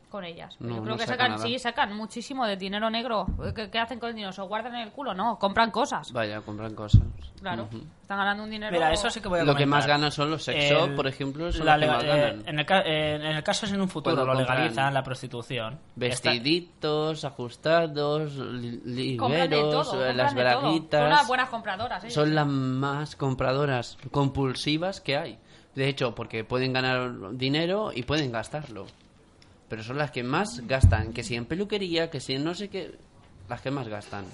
[SPEAKER 1] con ellas.
[SPEAKER 2] No,
[SPEAKER 1] Yo creo
[SPEAKER 2] no
[SPEAKER 1] que
[SPEAKER 2] saca
[SPEAKER 1] sacan,
[SPEAKER 2] nada.
[SPEAKER 1] sí, sacan muchísimo de dinero negro. ¿Qué, qué hacen con el dinero? ¿Se guardan en el culo? No, compran cosas.
[SPEAKER 2] Vaya, compran cosas.
[SPEAKER 1] Claro, están ganando un dinero.
[SPEAKER 3] Mira, eso sí que voy a
[SPEAKER 2] Lo que más ganan son los sexo,
[SPEAKER 3] El-
[SPEAKER 2] por ejemplo, son
[SPEAKER 3] la
[SPEAKER 2] los que
[SPEAKER 3] lega-
[SPEAKER 2] más
[SPEAKER 3] eh,
[SPEAKER 2] ganan.
[SPEAKER 3] en, el, ca- eh, en el caso es en un futuro
[SPEAKER 2] Cuando
[SPEAKER 3] lo legalizan la prostitución. Está-
[SPEAKER 2] Vestiditos, ajustados, li-
[SPEAKER 1] Compran de
[SPEAKER 2] ligueros,
[SPEAKER 1] todo,
[SPEAKER 2] eh, las braguitas.
[SPEAKER 1] Son unas buenas compradoras, ¿eh?
[SPEAKER 2] son las más compradoras compulsivas que hay. De hecho, porque pueden ganar dinero y pueden gastarlo. Pero son las que más gastan. Que si en peluquería, que si en no sé qué. Las que más gastan.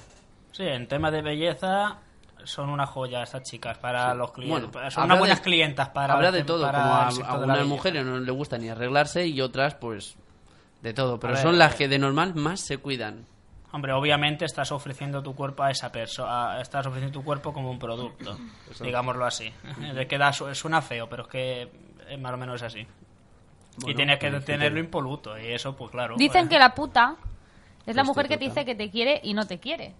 [SPEAKER 3] Sí, en tema de belleza son una joya estas chicas para los clientes.
[SPEAKER 2] Bueno,
[SPEAKER 3] son unas buenas
[SPEAKER 2] de-
[SPEAKER 3] clientas para
[SPEAKER 2] Habrá
[SPEAKER 3] el
[SPEAKER 2] de todo. Como a,
[SPEAKER 3] el sector
[SPEAKER 2] a
[SPEAKER 3] de la
[SPEAKER 2] unas
[SPEAKER 3] belleza.
[SPEAKER 2] mujeres no les gusta ni arreglarse y otras, pues. De todo. Pero
[SPEAKER 3] ver,
[SPEAKER 2] son las
[SPEAKER 3] eh,
[SPEAKER 2] que de normal más se cuidan.
[SPEAKER 3] Hombre, obviamente estás ofreciendo tu cuerpo a esa persona, estás ofreciendo tu cuerpo como un producto, digámoslo así. De que da, su- suena feo, pero es que más o menos es así. y tienes que
[SPEAKER 2] pues,
[SPEAKER 3] tenerlo impoluto, y eso, pues claro.
[SPEAKER 1] Dicen
[SPEAKER 3] eh,
[SPEAKER 1] que la puta es la mujer que te dice que te quiere y no te quiere.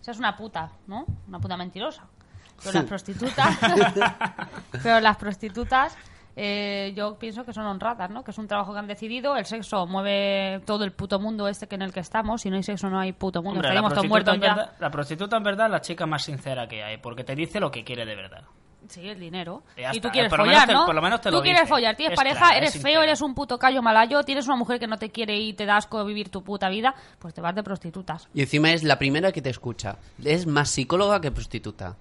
[SPEAKER 1] Esa es una puta, ¿no? Una puta mentirosa. Pero las prostitutas... pero las prostitutas... eh, yo pienso que son honradas, ¿no? Que es un trabajo que han decidido. El sexo mueve todo el puto mundo este que en el que estamos. Si no hay sexo, no hay puto mundo.
[SPEAKER 3] hombre,
[SPEAKER 1] Estaríamos todos
[SPEAKER 3] prostituta,
[SPEAKER 1] muertos
[SPEAKER 3] en
[SPEAKER 1] ya.
[SPEAKER 3] verdad, la prostituta en verdad es la chica más sincera que hay, porque te dice lo que quiere de verdad.
[SPEAKER 1] Sí, el dinero.
[SPEAKER 3] Ya
[SPEAKER 1] y
[SPEAKER 3] está,
[SPEAKER 1] tú quieres
[SPEAKER 3] por lo menos
[SPEAKER 1] follar,
[SPEAKER 3] te-
[SPEAKER 1] ¿no?
[SPEAKER 3] por lo menos te
[SPEAKER 1] tú
[SPEAKER 3] lo
[SPEAKER 1] quieres
[SPEAKER 3] dice.
[SPEAKER 1] follar, tienes
[SPEAKER 3] Es
[SPEAKER 1] pareja, eres
[SPEAKER 3] es
[SPEAKER 1] feo, eres un puto callo malayo, tienes una mujer que no te quiere y te da asco vivir tu puta vida, pues te vas de prostitutas.
[SPEAKER 2] Y encima es la primera que te escucha. Es más psicóloga que prostituta.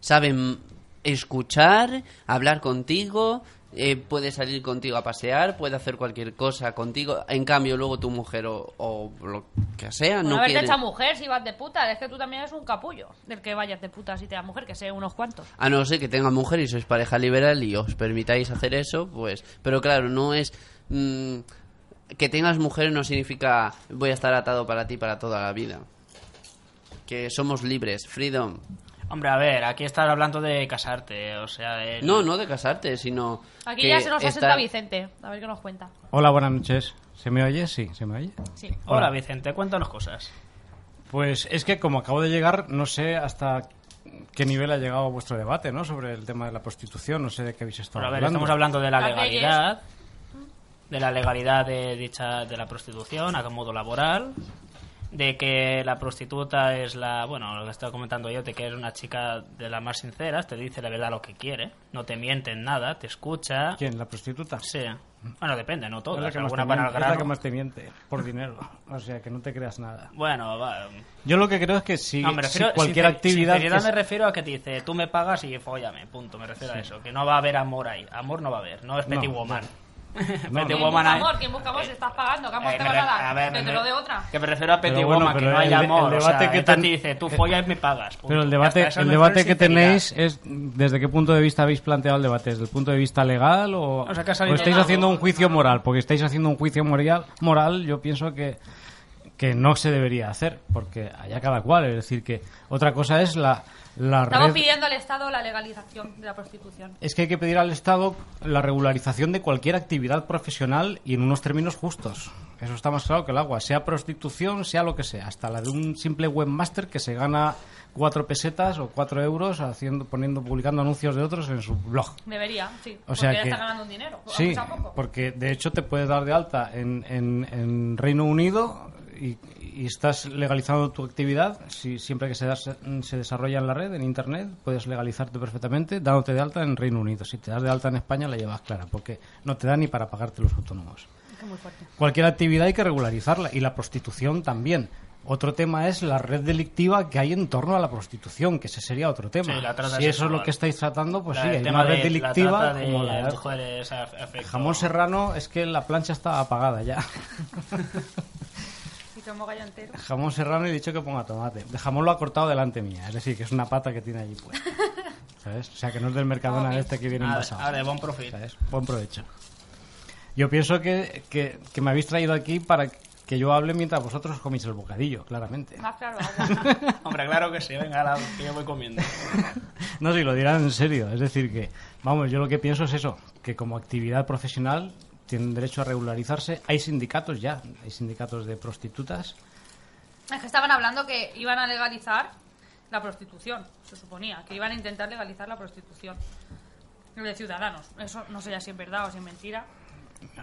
[SPEAKER 2] Saben escuchar, hablar contigo, eh, puede salir contigo a pasear, puede hacer cualquier cosa contigo. En cambio, luego tu mujer o, o lo que sea
[SPEAKER 1] Bueno,
[SPEAKER 2] no
[SPEAKER 1] haberte
[SPEAKER 2] quiere.
[SPEAKER 1] hecha mujer si vas de puta. Es que tú también eres un capullo del que vayas de puta si te da mujer, que sé unos cuantos.
[SPEAKER 2] A no ser que tenga mujer y sois pareja liberal y os permitáis hacer eso, pues. Pero claro, no es. mm, que tengas mujer no significa voy a estar atado para ti para toda la vida. Que somos libres, freedom.
[SPEAKER 3] Hombre, a ver, aquí estás hablando de casarte, o sea... el-
[SPEAKER 2] No, no de casarte, sino.
[SPEAKER 1] Aquí
[SPEAKER 2] que
[SPEAKER 1] ya se nos
[SPEAKER 2] está-
[SPEAKER 1] asenta Vicente. A ver qué nos cuenta.
[SPEAKER 6] Hola, buenas noches. ¿Se me oye? Sí, ¿se me oye?
[SPEAKER 1] Sí.
[SPEAKER 3] Hola,
[SPEAKER 6] Hola.
[SPEAKER 3] Vicente, cuéntanos cosas.
[SPEAKER 6] Pues es que como acabo de llegar, no sé hasta qué nivel ha llegado vuestro debate, ¿no? Sobre el tema de la prostitución, no sé de qué habéis estado
[SPEAKER 3] Pero a ver,
[SPEAKER 6] hablando.
[SPEAKER 3] estamos hablando de la legalidad, de la legalidad de dicha de la prostitución a modo laboral, de que la prostituta es la, bueno, lo que estaba comentando yo, de que es una chica de las más sinceras, te dice la verdad lo que quiere, no te miente en nada, te escucha.
[SPEAKER 6] ¿Quién? ¿La prostituta?
[SPEAKER 3] Sí. Bueno, depende, no
[SPEAKER 6] Es la
[SPEAKER 3] todas,
[SPEAKER 6] que más miente, es la que más te miente, por dinero. O sea, que no te creas nada.
[SPEAKER 3] Bueno, va.
[SPEAKER 6] Yo lo que creo es que si,
[SPEAKER 3] No, me
[SPEAKER 6] si
[SPEAKER 3] refiero,
[SPEAKER 6] cualquier
[SPEAKER 3] sincer-
[SPEAKER 6] actividad...
[SPEAKER 3] sinceridad
[SPEAKER 6] que
[SPEAKER 3] me
[SPEAKER 6] es-
[SPEAKER 3] refiero a que te dice, tú me pagas y fóllame, punto, me refiero a eso, que no va a haber amor ahí, amor no va a haber, no es Petit Woman.
[SPEAKER 6] no. No.
[SPEAKER 1] ¿Quién
[SPEAKER 3] Woman
[SPEAKER 1] busca
[SPEAKER 3] hay-
[SPEAKER 1] amor? ¿Quién busca amor? Si estás pagando, ¿qué amor
[SPEAKER 3] Eh,
[SPEAKER 1] te a
[SPEAKER 3] re-
[SPEAKER 1] dar?
[SPEAKER 3] a ver,
[SPEAKER 1] que te lo dé otra.
[SPEAKER 3] Que me refiero a Petit
[SPEAKER 6] Pero bueno,
[SPEAKER 3] Woman, que no hay
[SPEAKER 6] de-
[SPEAKER 3] amor.
[SPEAKER 6] el
[SPEAKER 3] o sea,
[SPEAKER 6] debate que ten-
[SPEAKER 3] te dice, tú follas y me pagas. punto.
[SPEAKER 6] Pero el debate, el debate que tenéis es desde qué punto de vista habéis planteado el debate, desde el punto de vista legal o,
[SPEAKER 3] O sea, que ha
[SPEAKER 6] o
[SPEAKER 3] salido
[SPEAKER 6] estáis haciendo un juicio moral, porque estáis haciendo un juicio moral, moral, yo pienso que que no se debería hacer, porque allá cada cual, es decir que otra cosa es la la
[SPEAKER 1] Estamos
[SPEAKER 6] red
[SPEAKER 1] pidiendo al Estado la legalización de la prostitución.
[SPEAKER 6] es que hay que pedir al Estado la regularización de cualquier actividad profesional y en unos términos justos. Eso está más claro que el agua. Sea prostitución, sea lo que sea. Hasta la de un simple webmaster que se gana cuatro pesetas o cuatro euros haciendo, poniendo, publicando anuncios de otros en su blog.
[SPEAKER 1] Debería, sí.
[SPEAKER 6] O sea
[SPEAKER 1] porque ya
[SPEAKER 6] que-
[SPEAKER 1] está ganando un dinero.
[SPEAKER 6] Sí,
[SPEAKER 1] poco.
[SPEAKER 6] porque de hecho te puedes dar de alta en, en- en Reino Unido y, y estás legalizando tu actividad. Si, siempre que se, das- se desarrolla en la red, en Internet, puedes legalizarte perfectamente dándote de alta en Reino Unido. Si te das de alta en España, la llevas clara, porque no te da ni para pagarte los autónomos.
[SPEAKER 1] Muy.
[SPEAKER 6] Cualquier actividad hay que regularizarla y la prostitución también. Otro tema es la red delictiva que hay en torno a la prostitución, que ese sería otro tema.
[SPEAKER 3] Sí, la trata
[SPEAKER 6] si eso es lo que estáis tratando, pues
[SPEAKER 3] La-
[SPEAKER 6] sí,
[SPEAKER 3] el
[SPEAKER 6] hay
[SPEAKER 3] tema
[SPEAKER 6] una red
[SPEAKER 3] de
[SPEAKER 6] delictiva
[SPEAKER 3] la de
[SPEAKER 6] como la
[SPEAKER 3] mujeres
[SPEAKER 6] Jamón serrano es que la plancha está apagada ya.
[SPEAKER 1] Y tomo gallo entero.
[SPEAKER 6] Jamón serrano y he dicho que ponga tomate. De jamón lo ha cortado delante mía, es decir, que es una pata que tiene allí puesta. ¿Sabes? O sea, que no es del Mercadona
[SPEAKER 1] Ok.
[SPEAKER 6] este que viene envasado.
[SPEAKER 3] ah, de buen.
[SPEAKER 6] ¿Sabes? Buen provecho. Yo pienso que, que, que me habéis traído aquí para que yo hable mientras vosotros coméis el bocadillo, claramente.
[SPEAKER 1] Más claro.
[SPEAKER 3] Hombre, claro que sí, venga, la, que yo voy comiendo.
[SPEAKER 6] No, si lo dirán en serio. Es decir, que, vamos, yo lo que pienso es eso, que como actividad profesional tienen derecho a regularizarse. Hay sindicatos ya, hay sindicatos de prostitutas.
[SPEAKER 1] Es que estaban hablando que iban a legalizar la prostitución, se suponía, que iban a intentar legalizar la prostitución de ciudadanos. Eso no sé ya si es verdad o si es mentira.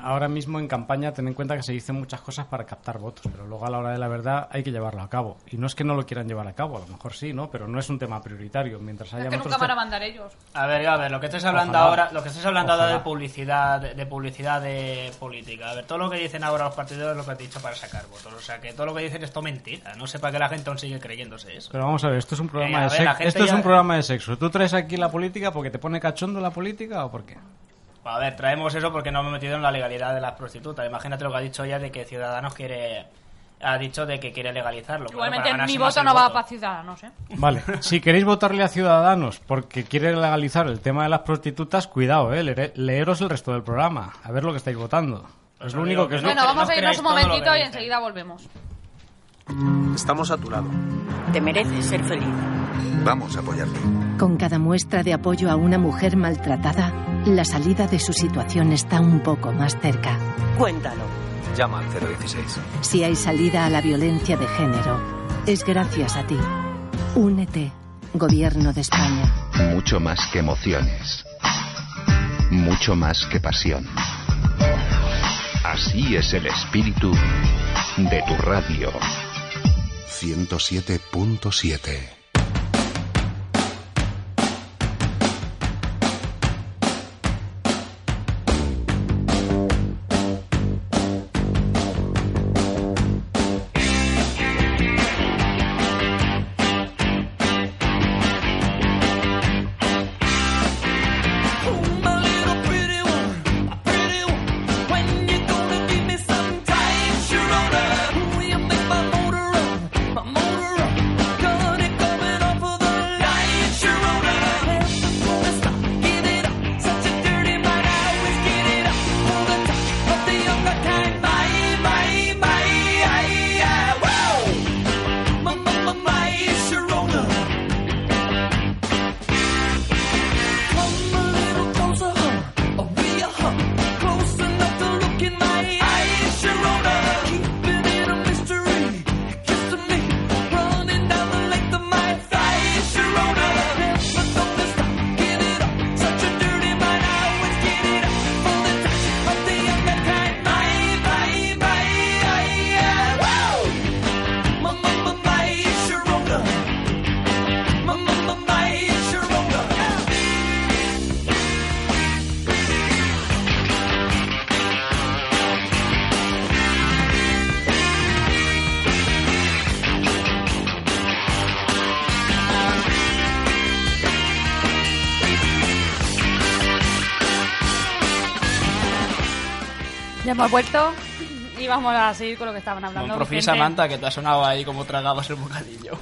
[SPEAKER 6] Ahora mismo en campaña ten en cuenta que se dicen muchas cosas para captar votos, pero luego a la hora de la verdad hay que llevarlo a cabo. Y no es que no lo quieran llevar a cabo, a lo mejor sí, ¿no? Pero no es un tema prioritario. Mientras haya
[SPEAKER 1] Es que nunca van a mandar ellos.
[SPEAKER 3] A ver, a ver, lo que estés hablando
[SPEAKER 6] Ojalá.
[SPEAKER 3] ahora, lo que estés hablando ahora de publicidad, de, de publicidad de política. A ver, todo lo que dicen ahora los partidos es lo que has dicho para sacar votos. O sea, que todo lo que dicen es todo mentira. No sé para qué la gente aún sigue creyéndose eso.
[SPEAKER 6] Pero vamos a ver, esto es un programa
[SPEAKER 3] Eh, a
[SPEAKER 6] de
[SPEAKER 3] ver,
[SPEAKER 6] sexo. Esto es un programa de sexo. ¿Tú traes aquí la política porque te pone cachondo la política o por qué?
[SPEAKER 3] A ver, traemos eso porque no me he metido en la legalidad de las prostitutas. Imagínate lo que ha dicho ella de que Ciudadanos quiere... Ha dicho de que quiere legalizarlo.
[SPEAKER 1] Igualmente mi voto no va para ciudadanos, ¿eh?
[SPEAKER 6] Vale, si queréis votarle a Ciudadanos porque quiere legalizar el tema de las prostitutas, cuidado, eh, leer- leeros el resto del programa, a ver lo que estáis votando.
[SPEAKER 3] Pues
[SPEAKER 6] Es lo único que
[SPEAKER 3] que
[SPEAKER 6] es
[SPEAKER 3] no.
[SPEAKER 1] bueno, vamos a irnos un momentito y enseguida volvemos.
[SPEAKER 7] Estamos a tu lado.
[SPEAKER 8] Te mereces ser feliz.
[SPEAKER 5] Vamos a apoyarte.
[SPEAKER 9] Con cada muestra de apoyo a una mujer maltratada, la salida de su situación está un poco más cerca.
[SPEAKER 8] Cuéntalo.
[SPEAKER 7] Llama al 016.
[SPEAKER 9] Si hay salida a la violencia de género, es gracias a ti. Únete, Gobierno de España.
[SPEAKER 5] Mucho más que emociones. Mucho más que pasión. Así es el espíritu de tu radio. 107.7
[SPEAKER 1] hemos vuelto y vamos a seguir con lo que estaban hablando.
[SPEAKER 3] Con
[SPEAKER 1] Vicente.
[SPEAKER 3] Samantha, que te ha sonado ahí como tragabas el bocadillo.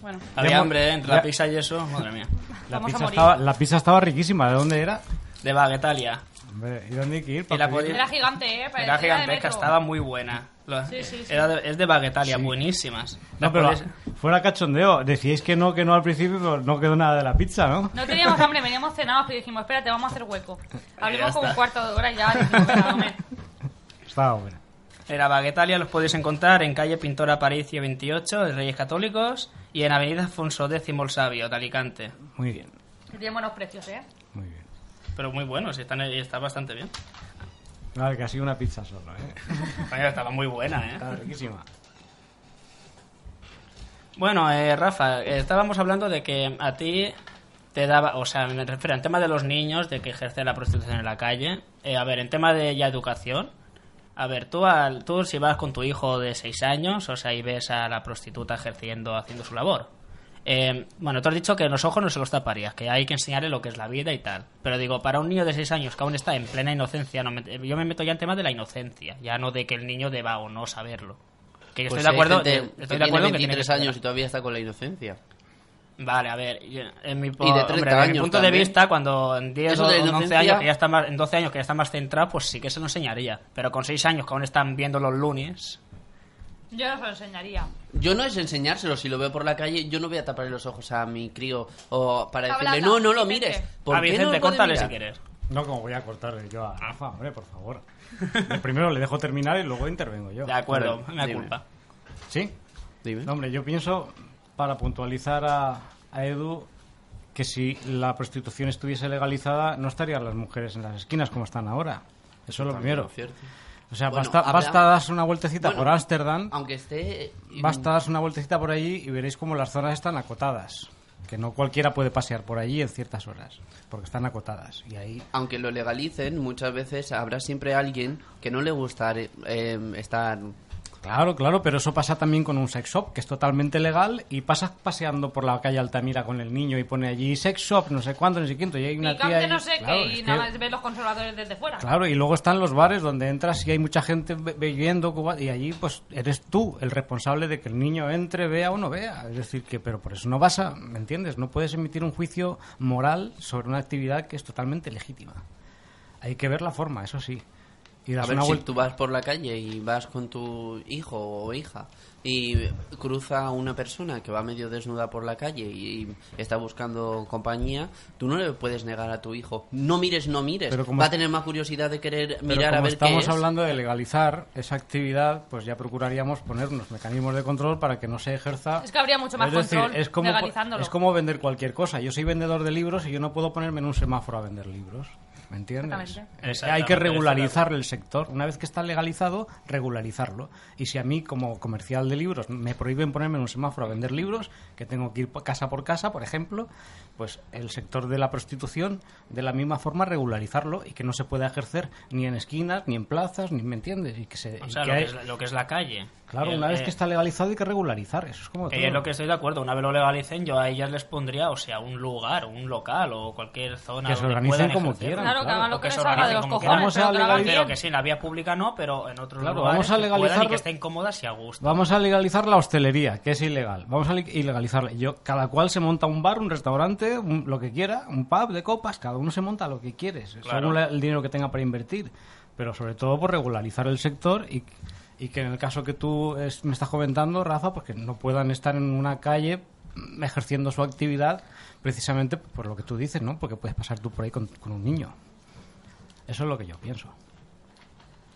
[SPEAKER 1] Bueno,
[SPEAKER 3] Había hambre, ¿eh? Entre
[SPEAKER 6] ya-
[SPEAKER 3] la pizza y eso, madre mía.
[SPEAKER 6] La pizza, estaba, la pizza estaba riquísima. ¿De dónde era?
[SPEAKER 3] De Baguetalia.
[SPEAKER 6] ¿y dónde hay que ir? Para
[SPEAKER 3] podí-
[SPEAKER 1] era gigante, ¿eh?
[SPEAKER 3] Era
[SPEAKER 1] Parecía de
[SPEAKER 3] gigantesca, estaba muy buena. Lo-
[SPEAKER 1] Sí, sí, sí.
[SPEAKER 3] Era de- es de Baguetalia, buenísimas.
[SPEAKER 6] No, pero fuera cachondeo. Decíais que no, que no al principio, pero no quedó nada de la pizza, ¿no?
[SPEAKER 1] No teníamos hambre, veníamos cenados, pero dijimos, espérate, vamos a hacer hueco. Hablemos
[SPEAKER 3] Ya
[SPEAKER 1] como un cuarto de hora y ya dijimos, comer.
[SPEAKER 6] Estaba buena.
[SPEAKER 3] Era Baguetalia, los podéis encontrar en calle Pintor Aparicio 28, de Reyes Católicos, y en avenida Afonso X el Sabio, de Alicante.
[SPEAKER 6] Muy bien,
[SPEAKER 1] Que tienen buenos precios, ¿eh?
[SPEAKER 6] muy bien.
[SPEAKER 3] Pero muy bueno, sí, están, está bastante bien.
[SPEAKER 6] Vale, que ha sido una pizza solo, ¿eh?
[SPEAKER 3] Estaba muy buena, ¿eh?
[SPEAKER 6] Estaba riquísima.
[SPEAKER 3] Bueno, eh, Rafa, estábamos hablando de que a ti te daba, o sea, me refiero al tema de los niños, de que ejercen la prostitución en la calle. Eh, a ver, en tema de ya educación, a ver, tú, al, tú si vas con tu hijo de 6 años, o sea, y ves a la prostituta ejerciendo, haciendo su labor. eh, bueno, tú has dicho que en los ojos no se los taparías, que hay que enseñarle lo que es la vida y tal. Pero digo, para un niño de 6 años que aún está en plena inocencia, no me- yo me meto ya en tema de la inocencia, ya no de que el niño deba o no saberlo. Que yo
[SPEAKER 2] Pues
[SPEAKER 3] estoy de acuerdo,
[SPEAKER 2] gente
[SPEAKER 3] de-
[SPEAKER 2] que
[SPEAKER 3] estoy de
[SPEAKER 2] tiene
[SPEAKER 3] acuerdo que tiene que
[SPEAKER 2] 23
[SPEAKER 3] esperar.
[SPEAKER 2] años y todavía está con la inocencia.
[SPEAKER 3] Vale, a ver, yo- en mi, po-
[SPEAKER 2] Y de
[SPEAKER 3] hombre,
[SPEAKER 2] 30
[SPEAKER 3] desde mi punto de vista, cuando en 10
[SPEAKER 2] Eso
[SPEAKER 3] o
[SPEAKER 2] de
[SPEAKER 3] en 11
[SPEAKER 2] inocencia-
[SPEAKER 3] años, que ya está más, en 12 años que ya está más centrado, pues sí que se lo enseñaría. Pero con 6 años que aún están viendo los lunes,
[SPEAKER 1] Yo no se lo enseñaría.
[SPEAKER 2] Yo no es enseñárselo, si lo veo por la calle, yo no voy a taparle los ojos a mi crío o para decirle, no, no lo
[SPEAKER 1] Vicente.
[SPEAKER 2] mires. ¿Por
[SPEAKER 3] a
[SPEAKER 2] qué
[SPEAKER 3] Vicente,
[SPEAKER 2] no
[SPEAKER 3] córtale si quieres.
[SPEAKER 6] No, como voy a cortarle yo a Rafa, hombre, por favor. Primero le dejo terminar y luego intervengo yo.
[SPEAKER 3] De acuerdo, me culpa.
[SPEAKER 6] ¿Sí?
[SPEAKER 2] Dime.
[SPEAKER 6] No, hombre, yo pienso, para puntualizar a, a Edu, que si la prostitución estuviese legalizada, no estarían las mujeres en las esquinas como están ahora. Eso es lo primero.
[SPEAKER 2] Cierto.
[SPEAKER 6] O sea,
[SPEAKER 2] Bueno,
[SPEAKER 6] basta,
[SPEAKER 2] habla-
[SPEAKER 6] basta darse una vueltecita
[SPEAKER 2] Bueno,
[SPEAKER 6] por Ámsterdam,
[SPEAKER 2] Aunque esté...
[SPEAKER 6] basta darse una vueltecita por allí y veréis cómo las zonas están acotadas. Que no cualquiera puede pasear por allí en ciertas horas, porque están acotadas. Y ahí
[SPEAKER 2] Aunque lo legalicen, muchas veces habrá siempre alguien que no le gusta eh, estar...
[SPEAKER 6] Claro, claro, pero eso pasa también con un sex shop, que es totalmente legal, y pasas paseando por la calle Altamira con el niño y pone allí sex shop, no sé cuánto, no sé quién, y hay una tía ahí-
[SPEAKER 1] no sé
[SPEAKER 6] claro,
[SPEAKER 1] qué, y
[SPEAKER 6] que-
[SPEAKER 1] nada más ves los conservadores desde fuera.
[SPEAKER 6] Claro, y luego están los bares donde entras y hay mucha gente be- bebiendo, y allí pues eres tú el responsable de que el niño entre, vea o no vea. Es decir, que pero por eso no vas a, ¿me entiendes? No puedes emitir un juicio moral sobre una actividad que es totalmente legítima. Hay que ver la forma, eso sí. Y
[SPEAKER 2] A
[SPEAKER 6] das
[SPEAKER 2] ver,
[SPEAKER 6] una
[SPEAKER 2] si
[SPEAKER 6] vuelta.
[SPEAKER 2] tú vas por la calle y vas con tu hijo o hija y cruza una persona que va medio desnuda por la calle y está buscando compañía, tú no le puedes negar a tu hijo. No mires, no mires.
[SPEAKER 6] Pero como
[SPEAKER 2] va a tener más curiosidad de querer
[SPEAKER 6] Pero
[SPEAKER 2] mirar a ver
[SPEAKER 6] estamos
[SPEAKER 2] qué es.
[SPEAKER 6] hablando de legalizar esa actividad, pues ya procuraríamos poner unos mecanismos de control para que no se ejerza.
[SPEAKER 1] Es que habría mucho más
[SPEAKER 6] Es decir,
[SPEAKER 1] control
[SPEAKER 6] es como,
[SPEAKER 1] legalizándolo.
[SPEAKER 6] es como vender cualquier cosa. Yo soy vendedor de libros y yo no puedo ponerme en un semáforo a vender libros. ¿Me entiendes? Eh, Hay que regularizar el sector. Una vez que está legalizado, regularizarlo. Y si a mí, como comercial de libros, me prohíben ponerme en un semáforo a vender libros, que tengo que ir casa por casa, por ejemplo, pues el sector de la prostitución, de la misma forma, regularizarlo y que no se pueda ejercer ni en esquinas, ni en plazas, ni me entiendes. Y que se,
[SPEAKER 3] O
[SPEAKER 6] y
[SPEAKER 3] sea,
[SPEAKER 6] que
[SPEAKER 3] lo, que
[SPEAKER 6] hay-
[SPEAKER 3] es, la- lo que es la calle.
[SPEAKER 6] Claro,
[SPEAKER 3] Eh,
[SPEAKER 6] una vez
[SPEAKER 3] eh,
[SPEAKER 6] que está legalizado hay que regularizar. Eso es como
[SPEAKER 3] que
[SPEAKER 6] todo.
[SPEAKER 3] es lo que estoy de acuerdo. Una vez lo legalicen, yo a ellas les pondría, o sea, un lugar, un local o cualquier zona
[SPEAKER 6] Que se organicen como
[SPEAKER 3] ejercer.
[SPEAKER 6] quieran.
[SPEAKER 1] Claro, que
[SPEAKER 6] claro.
[SPEAKER 1] hagan lo que
[SPEAKER 3] que
[SPEAKER 1] les
[SPEAKER 3] se
[SPEAKER 1] salga de
[SPEAKER 3] organicen
[SPEAKER 1] los
[SPEAKER 3] como
[SPEAKER 1] cojones,
[SPEAKER 6] Vamos a
[SPEAKER 1] que
[SPEAKER 6] legalizar-
[SPEAKER 3] que sí, en la vía pública no, pero en otros
[SPEAKER 6] Claro,
[SPEAKER 3] lugares
[SPEAKER 6] vamos a
[SPEAKER 3] que puedan
[SPEAKER 6] legalizarlo-
[SPEAKER 3] y que estén cómodas y a gusto.
[SPEAKER 6] Vamos a legalizar la hostelería, que es ilegal. Vamos a li- ilegalizarla. Yo, cada cual se monta un bar, un restaurante, un- lo que quiera, un pub de copas, cada uno se monta lo que quiere, según la- el dinero que tenga para invertir. Pero sobre todo por regularizar el sector y, y que en el caso que tú me estás comentando, Rafa, pues que no puedan estar en una calle ejerciendo su actividad precisamente por lo que tú dices, ¿no? Porque puedes pasar tú por ahí con, un niño. Eso es lo que yo pienso.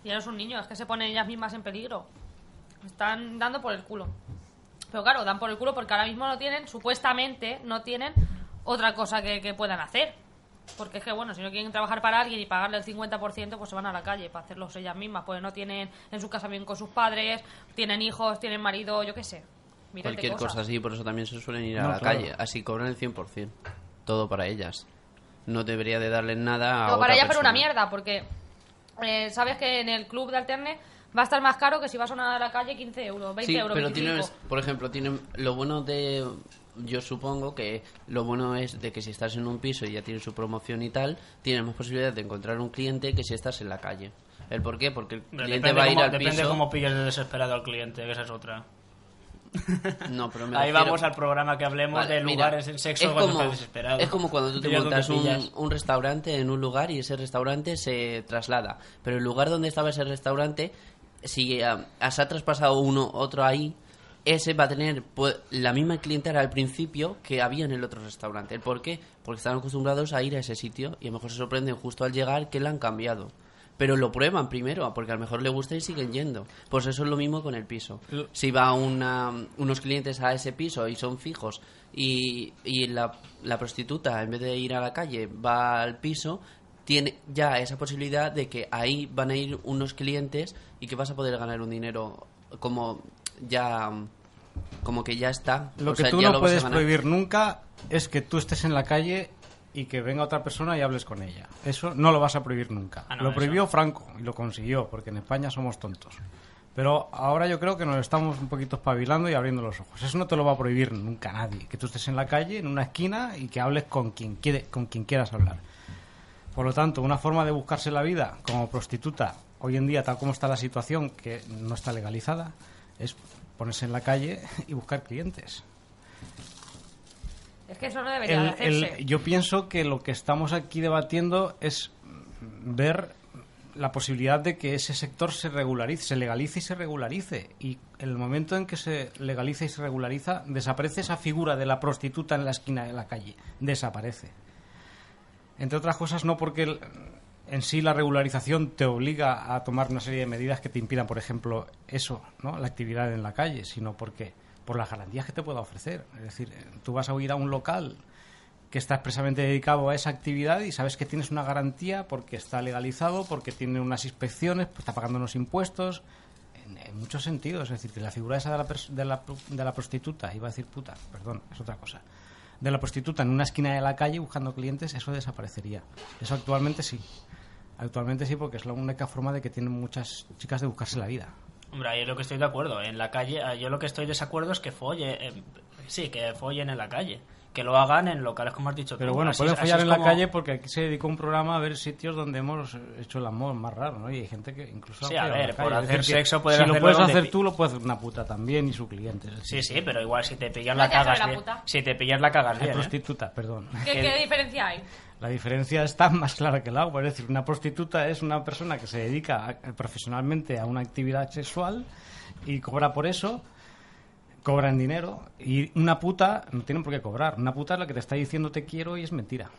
[SPEAKER 1] Y no es un niño, es que se ponen ellas mismas en peligro. Están dando por el culo. Pero claro, dan por el culo porque ahora mismo no tienen, supuestamente, no tienen otra cosa que puedan hacer. Porque es que, bueno, si no quieren trabajar para alguien y pagarle el 50%, pues se van a la calle para hacerlos ellas mismas. Pues no tienen en su casa bien con sus padres, tienen hijos, tienen marido, yo qué sé. De
[SPEAKER 2] Cualquier
[SPEAKER 1] cosas.
[SPEAKER 2] cosa así, por eso también se suelen ir a la
[SPEAKER 6] claro.
[SPEAKER 2] calle. Así cobran el 100%. Todo para ellas. No debería de darle nada a
[SPEAKER 1] No, para
[SPEAKER 2] otra
[SPEAKER 1] ella, pero una mierda, porque eh, sabes que en el club de Alterne va a estar más caro que si vas a una de la calle 15 euros, 20
[SPEAKER 2] Sí,
[SPEAKER 1] euros,
[SPEAKER 2] pero
[SPEAKER 1] 25.
[SPEAKER 2] tienes, por ejemplo, tienen lo bueno de yo supongo que lo bueno es de que si estás en un piso y ya tienes su promoción y tal, tienes más posibilidad de encontrar un cliente que si estás en la calle. ¿El por qué? Porque el cliente
[SPEAKER 3] depende
[SPEAKER 2] va a ir
[SPEAKER 3] cómo,
[SPEAKER 2] al
[SPEAKER 3] depende
[SPEAKER 2] piso...
[SPEAKER 3] cómo pilles de desesperado al cliente, que esa es otra.
[SPEAKER 2] No, pero me
[SPEAKER 3] Ahí
[SPEAKER 2] refiero-
[SPEAKER 3] vamos al programa que hablemos
[SPEAKER 2] Vale,
[SPEAKER 3] de
[SPEAKER 2] mira,
[SPEAKER 3] lugares en sexo
[SPEAKER 2] es
[SPEAKER 3] cuando
[SPEAKER 2] como,
[SPEAKER 3] estás desesperado.
[SPEAKER 2] Es como cuando tú te montas un, un restaurante en un lugar y ese restaurante se traslada. Pero el lugar donde estaba ese restaurante, si ah, se ha traspasado uno otro ahí, ese va a tener pues, la misma clientela al principio que había en el otro restaurante. ¿El por qué? Porque están acostumbrados a ir a ese sitio y a lo mejor se sorprenden justo al llegar que la han cambiado. Pero lo prueban primero, porque a lo mejor le gusta y siguen yendo. Pues eso es lo mismo con el piso. Si va una, unos clientes a ese piso y son fijos y, y la, la prostituta, en vez de ir a la calle, va al piso, tiene ya esa posibilidad de que ahí van a ir unos clientes y que vas a poder ganar un dinero como ya como que ya está
[SPEAKER 6] Lo
[SPEAKER 2] O
[SPEAKER 6] que
[SPEAKER 2] sea,
[SPEAKER 6] tú
[SPEAKER 2] ya
[SPEAKER 6] no
[SPEAKER 2] lo
[SPEAKER 6] puedes prohibir nunca es que tú estés en la calle y que venga otra persona y hables con ella. Eso no lo vas a prohibir nunca.
[SPEAKER 3] Ah, no,
[SPEAKER 6] lo
[SPEAKER 3] eso.
[SPEAKER 6] prohibió Franco y lo consiguió, porque en España somos tontos. Pero ahora yo creo que nos estamos un poquito espabilando y abriendo los ojos. Eso no te lo va a prohibir nunca nadie. Que tú estés en la calle, en una esquina y que hables con quien, quiere, con quien quieras hablar. Por lo tanto, una forma de buscarse la vida como prostituta, hoy en día, tal como está la situación, que no está legalizada, es ponerse en la calle y buscar clientes.
[SPEAKER 1] Es que eso no debería de
[SPEAKER 6] El- yo pienso que lo que estamos aquí debatiendo es ver la posibilidad de que ese sector se regularice, se legalice y se regularice. Y en el momento en que se legaliza y se regulariza, desaparece esa figura de la prostituta en la esquina de la calle. Desaparece. Entre otras cosas, no porque el- en sí la regularización te obliga a tomar una serie de medidas que te impidan, por ejemplo, eso, ¿no? la actividad en la calle, sino porque por las garantías que te pueda ofrecer. Es decir, tú vas a ir a un local que está expresamente dedicado a esa actividad y sabes que tienes una garantía porque está legalizado, porque tiene unas inspecciones, pues está pagando unos impuestos, en, en muchos sentidos. Es decir, la figura esa de la, de, la, de la prostituta, iba a decir puta, perdón, es otra cosa, de la prostituta en una esquina de la calle buscando clientes, eso desaparecería. Eso actualmente sí. Actualmente sí, porque es la única forma de que tienen muchas chicas de buscarse la vida.
[SPEAKER 3] Hombre, ahí es lo que estoy de acuerdo. En la calle, eh, yo lo que estoy de desacuerdo es que folle, eh, sí, que follen en la calle. Que lo hagan en locales, como has dicho
[SPEAKER 6] Pero
[SPEAKER 3] tú.
[SPEAKER 6] bueno,
[SPEAKER 3] Así-
[SPEAKER 6] pueden
[SPEAKER 3] es
[SPEAKER 6] en la
[SPEAKER 3] como-
[SPEAKER 6] calle porque aquí se dedicó un programa a ver sitios donde hemos hecho el amor más raro, ¿no? Y hay gente que incluso...
[SPEAKER 3] Sí,
[SPEAKER 6] ha
[SPEAKER 3] a ver,
[SPEAKER 6] la
[SPEAKER 3] por hacer sexo puedes
[SPEAKER 6] Si lo puedes hacer tú, lo puede hacer una puta también y su cliente.
[SPEAKER 3] Sí, sí, pero igual si te pillas la cagas
[SPEAKER 1] la
[SPEAKER 3] bien. Si te pillas la cagas bien. ¿eh?
[SPEAKER 6] prostituta, perdón.
[SPEAKER 1] ¿Qué, qué diferencia hay?
[SPEAKER 6] La diferencia está más clara que el agua. Es decir, una prostituta es una persona que se dedica a- profesionalmente a una actividad sexual y cobra por eso, cobra en dinero. Y una puta no tiene por qué cobrar. Una puta es la que te está diciendo te quiero y es mentira.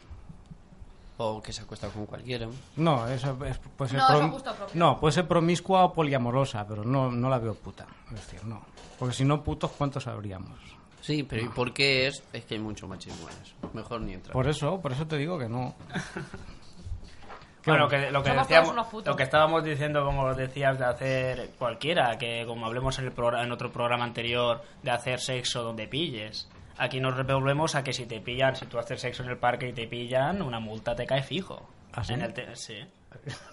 [SPEAKER 2] o que se acuesta con cualquiera
[SPEAKER 6] No, eso es- puede ser
[SPEAKER 1] No, eso
[SPEAKER 6] prom-
[SPEAKER 1] justo propio.
[SPEAKER 6] no, puede ser promiscua o poliamorosa, pero no, no la veo puta. Es decir, no. Porque si no, putos, ¿cuántos habríamos?
[SPEAKER 2] sí pero ¿y por qué es? es que hay mucho machismo en eso mejor ni entrar
[SPEAKER 6] Por eso, por eso te digo que no.
[SPEAKER 3] Bueno, lo que, lo que decíamos, lo que estábamos diciendo, como decías, de hacer cualquiera, que como hablemos en, el programa, en otro programa anterior, de hacer sexo donde pilles. Aquí nos volvemos a que si te pillan, si tú haces sexo en el parque y te pillan, una multa te cae fijo.
[SPEAKER 6] ¿Ah, sí?
[SPEAKER 3] En el te- sí.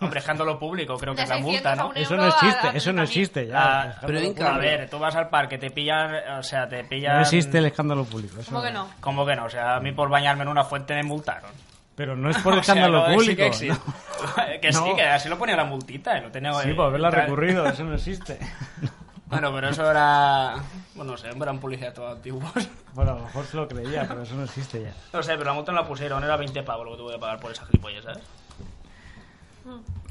[SPEAKER 3] Hombre, escándalo público, creo que es la
[SPEAKER 1] 600
[SPEAKER 3] multa,
[SPEAKER 1] a
[SPEAKER 3] ¿no?
[SPEAKER 6] Eso no existe, eso no existe ya.
[SPEAKER 3] Ah,
[SPEAKER 2] pero en
[SPEAKER 3] A ver, tú vas al parque, te pillan, o sea, te pillan...
[SPEAKER 6] No existe el escándalo público. eso
[SPEAKER 1] ¿Cómo que no?
[SPEAKER 3] ¿Cómo que no? O sea, a mí por bañarme en una fuente me multaron.
[SPEAKER 6] Pero no es por
[SPEAKER 3] O sea,
[SPEAKER 6] escándalo
[SPEAKER 3] sí
[SPEAKER 6] público.
[SPEAKER 3] que existe.
[SPEAKER 6] ¿no?
[SPEAKER 3] que sí, que así lo ponía la multita. y Lo tenía,
[SPEAKER 6] Sí,
[SPEAKER 3] eh,
[SPEAKER 6] por haberla recurrido, eso no existe.
[SPEAKER 3] Bueno, pero eso era... Bueno, no sé, eran policías todos antiguos.
[SPEAKER 6] Bueno, a lo mejor se lo creía, pero eso no existe ya.
[SPEAKER 3] No sé, pero la multa no la pusieron, era 20 pavos lo que tuve que pagar por esa gilipollas, ¿sabes?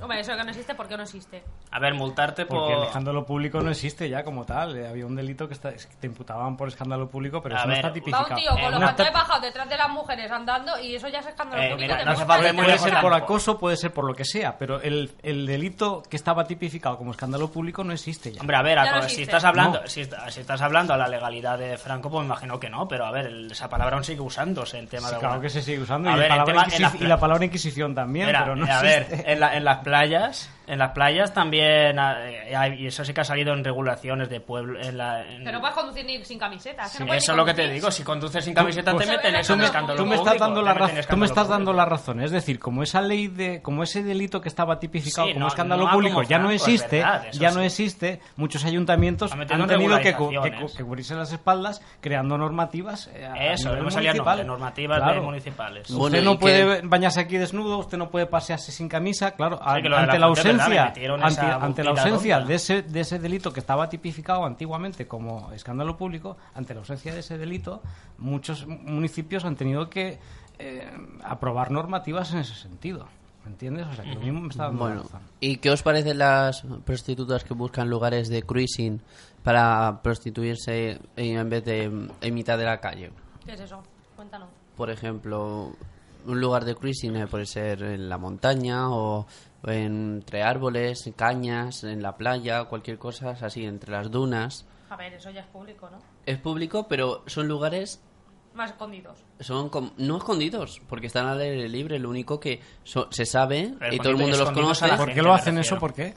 [SPEAKER 1] Hombre, eso que no existe, ¿por qué no existe?
[SPEAKER 3] A ver, multarte por...
[SPEAKER 6] Porque el escándalo público no existe ya como tal. Eh, Había un delito que, está- que te imputaban por escándalo público, pero
[SPEAKER 3] A
[SPEAKER 6] eso
[SPEAKER 3] ver,
[SPEAKER 6] no está
[SPEAKER 3] un
[SPEAKER 1] Va
[SPEAKER 6] tipificado.
[SPEAKER 1] un tío con
[SPEAKER 3] Eh,
[SPEAKER 1] los
[SPEAKER 3] una-
[SPEAKER 1] pantalones bajados detrás de las mujeres andando y eso ya es escándalo
[SPEAKER 3] Eh,
[SPEAKER 1] público.
[SPEAKER 3] mira, no falta
[SPEAKER 6] Puede, ser por acoso, puede ser por lo que sea, pero el, el delito que estaba tipificado como escándalo público no existe ya.
[SPEAKER 3] Hombre, a ver, a-
[SPEAKER 1] no
[SPEAKER 3] si estás hablando,
[SPEAKER 6] No.
[SPEAKER 3] si, está- si estás hablando a la legalidad de Franco, pues me imagino que no, pero a ver, el- esa palabra aún sigue usándose en tema
[SPEAKER 6] Sí,
[SPEAKER 3] de
[SPEAKER 6] claro
[SPEAKER 3] alguna-
[SPEAKER 6] que se sigue usando y,
[SPEAKER 3] ver,
[SPEAKER 6] la palabra
[SPEAKER 3] tema-
[SPEAKER 6] y la Inquisición también,
[SPEAKER 3] Mira,
[SPEAKER 6] pero no
[SPEAKER 3] a
[SPEAKER 6] existe.
[SPEAKER 3] ver, en, en las playas, en las playas también eh, hay- y eso sí que ha salido en regulaciones de pueblo, en la, en-
[SPEAKER 1] Que no puedes conducir ni sin camiseta.
[SPEAKER 3] Sí,
[SPEAKER 1] que no puedes
[SPEAKER 3] eso es lo que te digo, si conduces sin camiseta
[SPEAKER 6] Pues,
[SPEAKER 3] te meten eso
[SPEAKER 1] me-
[SPEAKER 3] escándalo
[SPEAKER 6] tú me estás
[SPEAKER 3] público,
[SPEAKER 6] dando la razón tú me estás dando
[SPEAKER 3] público.
[SPEAKER 6] la razón es decir como esa ley de como ese delito que estaba tipificado
[SPEAKER 3] Sí,
[SPEAKER 6] como
[SPEAKER 3] no-
[SPEAKER 6] escándalo
[SPEAKER 3] no
[SPEAKER 6] público
[SPEAKER 3] como
[SPEAKER 6] ya no existe
[SPEAKER 3] verdad,
[SPEAKER 6] ya
[SPEAKER 3] sí.
[SPEAKER 6] no existe muchos ayuntamientos
[SPEAKER 3] Ha
[SPEAKER 6] han tenido que, cu- que,
[SPEAKER 3] regularizaciones.
[SPEAKER 6] cu- que cubrirse las espaldas creando normativas eh,
[SPEAKER 3] Eso, no salía nombre, normativas de
[SPEAKER 6] Claro.
[SPEAKER 3] municipales.
[SPEAKER 2] Bueno,
[SPEAKER 6] Usted
[SPEAKER 2] ¿y
[SPEAKER 6] no puede bañarse aquí desnudo, usted no puede pasearse sin camisa, claro,
[SPEAKER 3] de
[SPEAKER 6] ante
[SPEAKER 3] la
[SPEAKER 6] la
[SPEAKER 3] verdad,
[SPEAKER 6] ausencia,
[SPEAKER 3] metieron
[SPEAKER 6] ante,
[SPEAKER 3] esa
[SPEAKER 6] ante la ausencia
[SPEAKER 3] tonta.
[SPEAKER 6] de ese, de ese delito que estaba tipificado antiguamente como escándalo público, ante la ausencia de ese delito, muchos municipios han tenido que eh, aprobar normativas en ese sentido. ¿Me entiendes? O sea, que lo mismo me está dando
[SPEAKER 2] Bueno,
[SPEAKER 6] razón.
[SPEAKER 2] ¿y qué os parecen las prostitutas que buscan lugares de cruising para prostituirse en vez de en mitad de la calle?
[SPEAKER 1] ¿Qué es eso? Cuéntanos.
[SPEAKER 2] Por ejemplo, un lugar de cruising puede ser en la montaña o entre árboles, cañas, en la playa, cualquier cosa así, entre las dunas.
[SPEAKER 1] A ver, eso ya es público, ¿no?
[SPEAKER 2] Es público, pero son lugares
[SPEAKER 1] Más escondidos.
[SPEAKER 2] son com- no escondidos, porque están al aire libre, lo único que so- se sabe
[SPEAKER 3] Pero
[SPEAKER 2] y todo el mundo los conoce,
[SPEAKER 6] ¿Por qué lo hacen eso? ¿Por qué?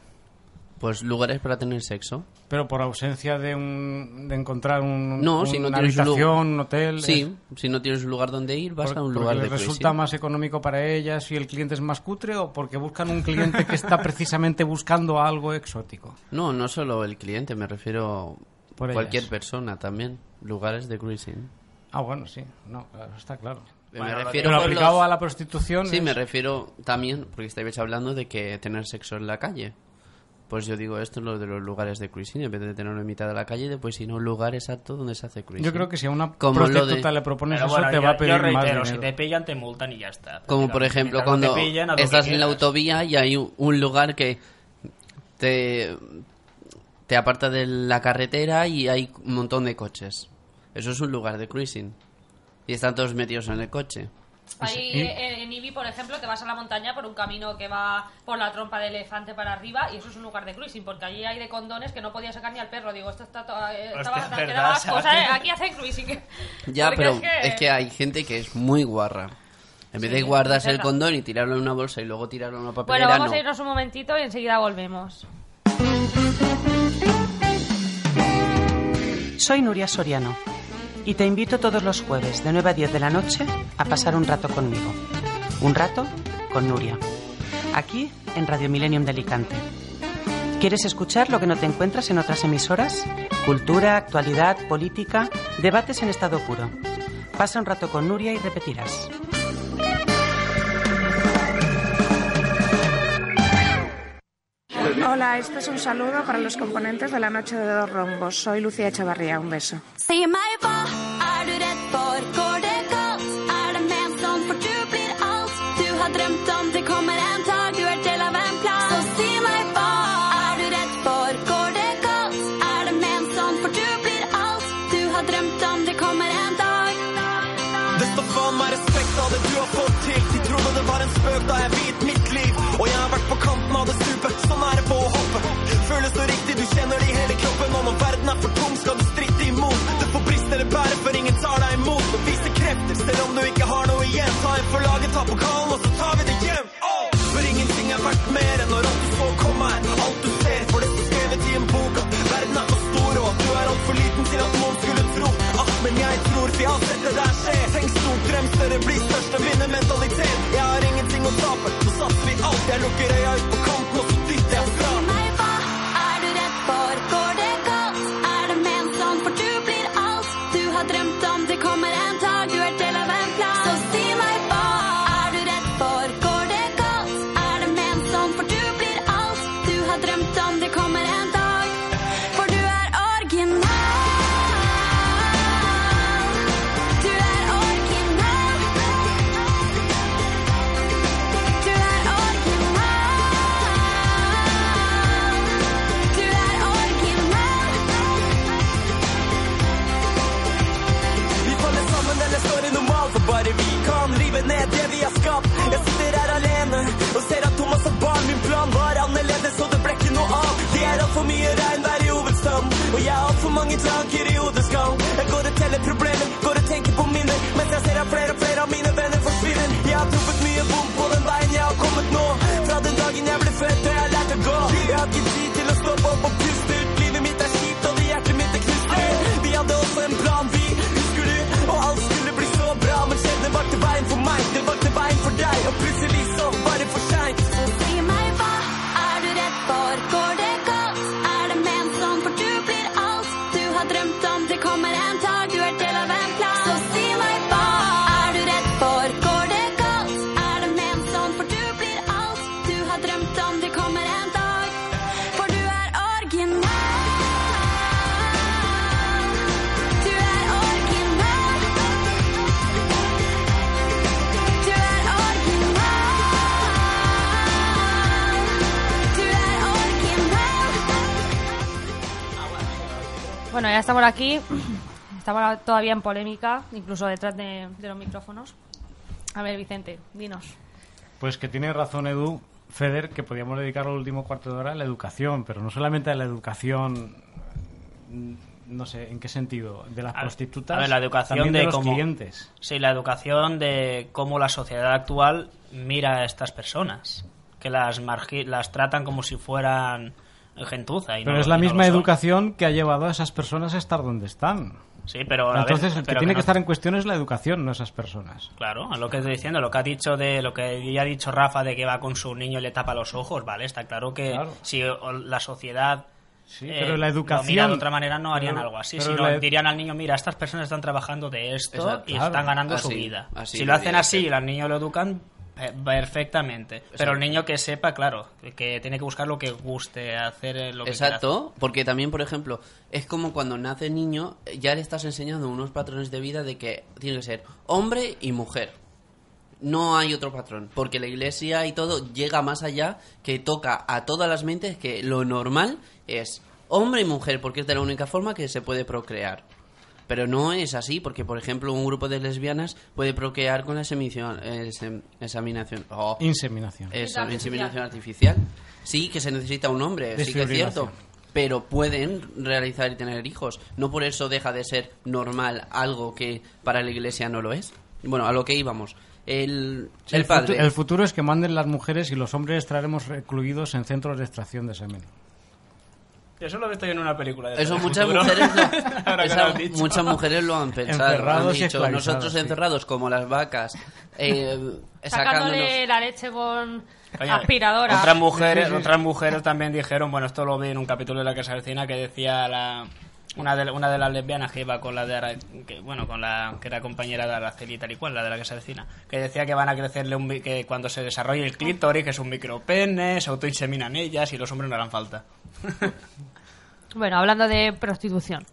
[SPEAKER 2] Pues lugares para tener sexo.
[SPEAKER 6] Pero por ausencia de un de encontrar un,
[SPEAKER 2] No,
[SPEAKER 6] un-
[SPEAKER 2] si no
[SPEAKER 6] una
[SPEAKER 2] tienes
[SPEAKER 6] habitación, un hotel.
[SPEAKER 2] Sí, si no tienes un lugar donde ir, vas
[SPEAKER 6] Por-
[SPEAKER 2] a un lugar de
[SPEAKER 6] resulta más económico para ellas si el cliente es más cutre o porque buscan un cliente que está precisamente buscando algo exótico.
[SPEAKER 2] No, no solo el cliente, me refiero
[SPEAKER 6] Por
[SPEAKER 2] cualquier
[SPEAKER 6] ellas.
[SPEAKER 2] persona también. Lugares de cruising.
[SPEAKER 6] Ah, bueno, sí, no, claro, está claro.
[SPEAKER 2] me
[SPEAKER 3] Bueno, lo
[SPEAKER 2] refiero
[SPEAKER 6] Pero aplicado
[SPEAKER 2] los-
[SPEAKER 6] a la prostitución.
[SPEAKER 2] Sí,
[SPEAKER 6] es-
[SPEAKER 2] me refiero también, porque estáis hablando de que tener sexo en la calle. Pues yo digo esto es lo de los lugares de cruising, en vez de tenerlo en mitad de la calle, pues sino un lugar exacto donde se hace cruising.
[SPEAKER 6] Yo creo que si a una
[SPEAKER 2] Como lo de-
[SPEAKER 6] prostituta le propones
[SPEAKER 3] Pero
[SPEAKER 6] eso,
[SPEAKER 3] bueno,
[SPEAKER 6] te
[SPEAKER 3] yo,
[SPEAKER 6] va a pedir
[SPEAKER 3] yo reitero,
[SPEAKER 6] más
[SPEAKER 3] si te pillan te multan y ya está.
[SPEAKER 2] Como por ejemplo
[SPEAKER 3] te
[SPEAKER 2] cuando estás en la autovía y hay un, un lugar que te, te aparta de la carretera y hay un montón de coches. Eso es un lugar de cruising. Y están todos metidos en el coche.
[SPEAKER 1] Ahí
[SPEAKER 6] Y-
[SPEAKER 1] eh, en Ibi, por ejemplo, te vas a la montaña por un camino que va por la trompa de elefante para arriba y eso es un lugar de cruising, porque allí hay de condones que no podía sacar ni al perro. Digo, esto está todo... eh,
[SPEAKER 3] Hostia,
[SPEAKER 1] estaba-
[SPEAKER 3] ¿verdad,
[SPEAKER 1] que o sea,
[SPEAKER 3] Sara?
[SPEAKER 1] aquí hacen cruising.
[SPEAKER 2] Ya,
[SPEAKER 1] Porque
[SPEAKER 2] pero
[SPEAKER 1] es que-
[SPEAKER 2] es que hay gente que es muy guarra. En vez
[SPEAKER 1] Sí,
[SPEAKER 2] de guardarse el
[SPEAKER 1] verdad.
[SPEAKER 2] condón y tirarlo en una bolsa y luego tirarlo en una
[SPEAKER 1] Bueno,
[SPEAKER 2] papelera,
[SPEAKER 1] vamos
[SPEAKER 2] no.
[SPEAKER 1] a irnos un momentito y enseguida volvemos.
[SPEAKER 8] Soy Nuria Soriano y te invito todos los jueves de 9 a 10 de la noche a pasar un rato conmigo. Un rato con Nuria. Aquí en Radio Millennium de Alicante. ¿Quieres escuchar lo que no te encuentras en otras emisoras? Cultura, actualidad, política, debates en estado puro. Pasa un rato con Nuria y repetirás.
[SPEAKER 10] Hola, este es un saludo para los componentes de la Noche de Dos Rombos. Soy Lucía Echevarría, un beso.
[SPEAKER 11] Får briste bære, for ingen tar deg imot. Og vise krefter, selv om du ikke har noe igjen. Ta en for laget, ta pokalen, og så tar vi det hjem. Oh! For ingenting er verdt mer enn når alt du så komme her. Alt du ser, for det står skrevet i en bok at verden er for stor, og at du er altfor liten til at noen skulle tro. Ah, men jeg tror, jeg har sett det der skje. Tenk stort, drøm større, bli størst og vinne mentalitet. Jeg har ingenting å tape, så satser vi alt. Jeg lukker øya ut
[SPEAKER 1] aquí. Estamos todavía en polémica, incluso detrás de, de los micrófonos. A ver, Vicente, dinos.
[SPEAKER 6] Pues que tiene razón Edu, Feder, que podíamos dedicar el último cuarto de hora a la educación, pero no solamente a la educación, no sé, ¿en qué sentido? De las
[SPEAKER 3] A-
[SPEAKER 6] prostitutas,
[SPEAKER 3] a ver, la educación
[SPEAKER 6] de,
[SPEAKER 3] de
[SPEAKER 6] los
[SPEAKER 3] cómo-
[SPEAKER 6] clientes.
[SPEAKER 3] Sí, la educación de cómo la sociedad actual mira a estas personas. Que las, margi- las tratan como si fueran gentuza. Y
[SPEAKER 6] Pero
[SPEAKER 3] no-
[SPEAKER 6] es la
[SPEAKER 3] y
[SPEAKER 6] misma educación que ha llevado a esas personas a estar donde están.
[SPEAKER 3] Sí, pero a ver,
[SPEAKER 6] Entonces, el que
[SPEAKER 3] pero
[SPEAKER 6] tiene
[SPEAKER 3] que
[SPEAKER 6] estar en cuestión es la educación, no esas personas.
[SPEAKER 3] Claro, a lo que estoy diciendo, lo que ha dicho de lo que ya ha dicho Rafa de que va con su niño y le tapa los ojos, vale, está claro que
[SPEAKER 6] Claro.
[SPEAKER 3] si la sociedad
[SPEAKER 6] Sí,
[SPEAKER 3] eh,
[SPEAKER 6] pero la
[SPEAKER 3] lo
[SPEAKER 6] educación-
[SPEAKER 3] mira de otra manera no harían
[SPEAKER 6] pero-
[SPEAKER 3] algo así, sino
[SPEAKER 6] la-
[SPEAKER 3] dirían al niño, mira, estas personas están trabajando de esto
[SPEAKER 2] Exacto.
[SPEAKER 3] y
[SPEAKER 6] Claro.
[SPEAKER 3] están ganando su vida.
[SPEAKER 2] así
[SPEAKER 3] si lo hacen así y al niño lo educan eh, perfectamente, pero el niño que sepa, claro, que tiene que buscar lo que guste, hacer eh, lo que quiera
[SPEAKER 2] Exacto, porque también, por ejemplo, es como cuando nace niño, ya le estás enseñando unos patrones de vida de que tiene que ser hombre y mujer. No hay otro patrón, porque la iglesia y todo llega más allá, que toca a todas las mentes que lo normal es hombre y mujer, porque es de la única forma que se puede procrear. Pero no es así, porque por ejemplo un grupo de lesbianas puede procrear con la examición- eh, examinación. oh,
[SPEAKER 6] Inseminación.
[SPEAKER 2] eso,
[SPEAKER 1] Artificial.
[SPEAKER 2] inseminación artificial. Sí, que se necesita un hombre, sí que es cierto. Pero pueden realizar y tener hijos. No por eso deja de ser normal algo que para la iglesia no lo es. Bueno, a lo que íbamos. El,
[SPEAKER 6] Sí,
[SPEAKER 2] el
[SPEAKER 6] futu-
[SPEAKER 2] padre.
[SPEAKER 6] el futuro es que manden las mujeres y los hombres estaremos recluidos en centros de extracción de semen.
[SPEAKER 3] Eso lo he visto yo en una película. de
[SPEAKER 2] Eso muchas
[SPEAKER 3] futuro.
[SPEAKER 2] mujeres, lo, esa- muchas mujeres lo han pensado.
[SPEAKER 6] Encerrados
[SPEAKER 2] han dicho, nosotros
[SPEAKER 6] sí.
[SPEAKER 2] encerrados como las vacas, eh.
[SPEAKER 1] Sacándole la leche con
[SPEAKER 3] Oye,
[SPEAKER 1] aspiradora.
[SPEAKER 3] Otras mujeres, otras mujeres también dijeron, bueno, esto lo vi en un capítulo de la que se avecina que decía la una de, una de las lesbianas que iba con la de Ara- que, bueno, con la que era compañera de Araceli y tal y cual, la de la que se avecina, que decía que van a crecerle un que cuando se desarrolle el clítoris, que es un micropene, se autoinseminan ellas y los hombres no harán falta.
[SPEAKER 1] Bueno, hablando de prostitución.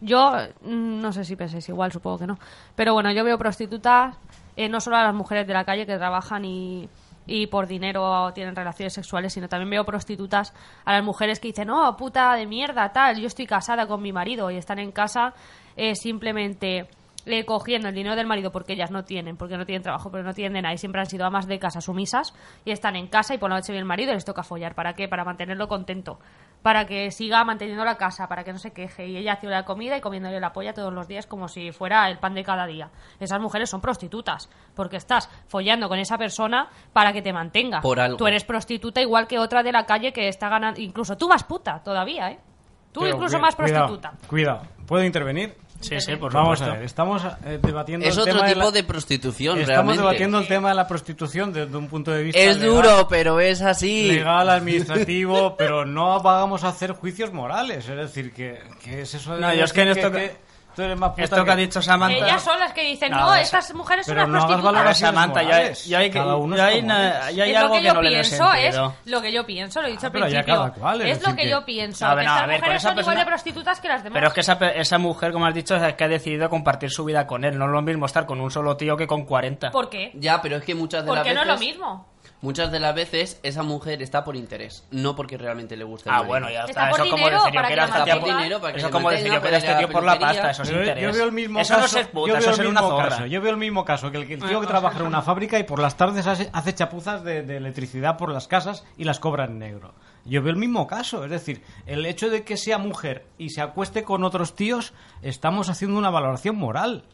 [SPEAKER 1] Yo, mm, no sé si penséis igual, supongo que no. Pero bueno, yo veo prostitutas, eh, no solo a las mujeres de la calle que trabajan y, y por dinero tienen relaciones sexuales, sino también veo prostitutas a las mujeres que dicen, no, puta de mierda, tal, yo estoy casada con mi marido y están en casa eh, simplemente eh, cogiendo el dinero del marido porque ellas no tienen, porque no tienen trabajo, pero no tienen nada y siempre han sido amas de casa sumisas y están en casa y por la noche viene el marido y les toca follar. ¿Para qué? Para mantenerlo contento. Para que siga manteniendo la casa, para que no se queje. Y ella haciendo la comida y comiéndole la polla todos los días como si fuera el pan de cada día. Esas mujeres son prostitutas, porque estás follando con esa persona para que te mantenga.
[SPEAKER 2] Por algo.
[SPEAKER 1] Tú eres prostituta igual que otra de la calle que está ganando, incluso tú más puta todavía, ¿eh? Tú
[SPEAKER 6] Pero
[SPEAKER 1] incluso
[SPEAKER 6] cuida-
[SPEAKER 1] más
[SPEAKER 6] cuidado,
[SPEAKER 1] prostituta.
[SPEAKER 6] Cuidado, ¿puedo intervenir?
[SPEAKER 3] Sí, sí, por
[SPEAKER 6] Vamos
[SPEAKER 3] supuesto.
[SPEAKER 6] a ver, estamos eh, debatiendo
[SPEAKER 2] Es
[SPEAKER 6] el
[SPEAKER 2] otro
[SPEAKER 6] tema
[SPEAKER 2] tipo
[SPEAKER 6] de, la-
[SPEAKER 2] de prostitución,
[SPEAKER 6] Estamos
[SPEAKER 2] realmente.
[SPEAKER 6] debatiendo el tema de la prostitución desde un punto de vista
[SPEAKER 2] Es
[SPEAKER 6] legal,
[SPEAKER 2] duro, pero es así.
[SPEAKER 6] legal, administrativo, pero no vamos a hacer juicios morales. Es decir, que, que es eso de
[SPEAKER 3] No, yo es que en esto que-
[SPEAKER 6] tú eres más puta
[SPEAKER 3] Esto que ha dicho Samantha...
[SPEAKER 1] Ellas son las que dicen,
[SPEAKER 3] No,
[SPEAKER 1] no, estas mujeres son
[SPEAKER 6] pero
[SPEAKER 1] unas
[SPEAKER 6] no
[SPEAKER 1] prostitutas.
[SPEAKER 6] Valoraciones
[SPEAKER 3] Samantha, ya,
[SPEAKER 6] morales.
[SPEAKER 3] ya hay, que,
[SPEAKER 6] Cada uno
[SPEAKER 3] ya
[SPEAKER 6] es
[SPEAKER 3] hay, na- ya hay algo
[SPEAKER 1] que
[SPEAKER 3] que
[SPEAKER 1] yo
[SPEAKER 3] no le
[SPEAKER 1] pienso, es lo que yo pienso, lo he dicho al
[SPEAKER 6] pero ya
[SPEAKER 1] principio.
[SPEAKER 6] cada cual, es
[SPEAKER 1] es lo que
[SPEAKER 6] que-
[SPEAKER 1] yo pienso,
[SPEAKER 3] No,
[SPEAKER 1] que
[SPEAKER 3] no, a
[SPEAKER 1] estas
[SPEAKER 3] ver,
[SPEAKER 1] mujeres
[SPEAKER 3] esa
[SPEAKER 1] son igual
[SPEAKER 3] persona-
[SPEAKER 1] de prostitutas que las demás.
[SPEAKER 3] Pero es que esa, pe- esa mujer, como has dicho, es que ha decidido compartir su vida con él. No es lo mismo estar con un solo tío que con 40.
[SPEAKER 1] ¿Por qué?
[SPEAKER 2] Ya, pero es que muchas de
[SPEAKER 1] ¿Por
[SPEAKER 2] las
[SPEAKER 1] qué no
[SPEAKER 2] veces...
[SPEAKER 1] es lo mismo?
[SPEAKER 2] Muchas de las veces esa mujer está por interés, no porque realmente le guste. el
[SPEAKER 3] Ah,
[SPEAKER 2] marido.
[SPEAKER 3] bueno, ya
[SPEAKER 1] Está
[SPEAKER 3] Eso como decir yo que era este tío
[SPEAKER 2] por dinero para que
[SPEAKER 3] Eso como decir yo que era este tío por la pasta. Eso es
[SPEAKER 6] Yo,
[SPEAKER 3] interés.
[SPEAKER 6] yo veo el mismo
[SPEAKER 3] Eso
[SPEAKER 6] caso,
[SPEAKER 3] no es ser
[SPEAKER 6] yo
[SPEAKER 3] puta,
[SPEAKER 6] veo
[SPEAKER 3] eso es
[SPEAKER 6] el
[SPEAKER 3] una
[SPEAKER 6] mismo
[SPEAKER 3] zorra.
[SPEAKER 6] caso. Yo veo el mismo caso, que el, que el tío que trabaja en una fábrica y por las tardes hace, hace chapuzas de, de electricidad por las casas y las cobra en negro. Yo veo el mismo caso, es decir, el hecho de que sea mujer y se acueste con otros tíos, estamos haciendo una valoración moral.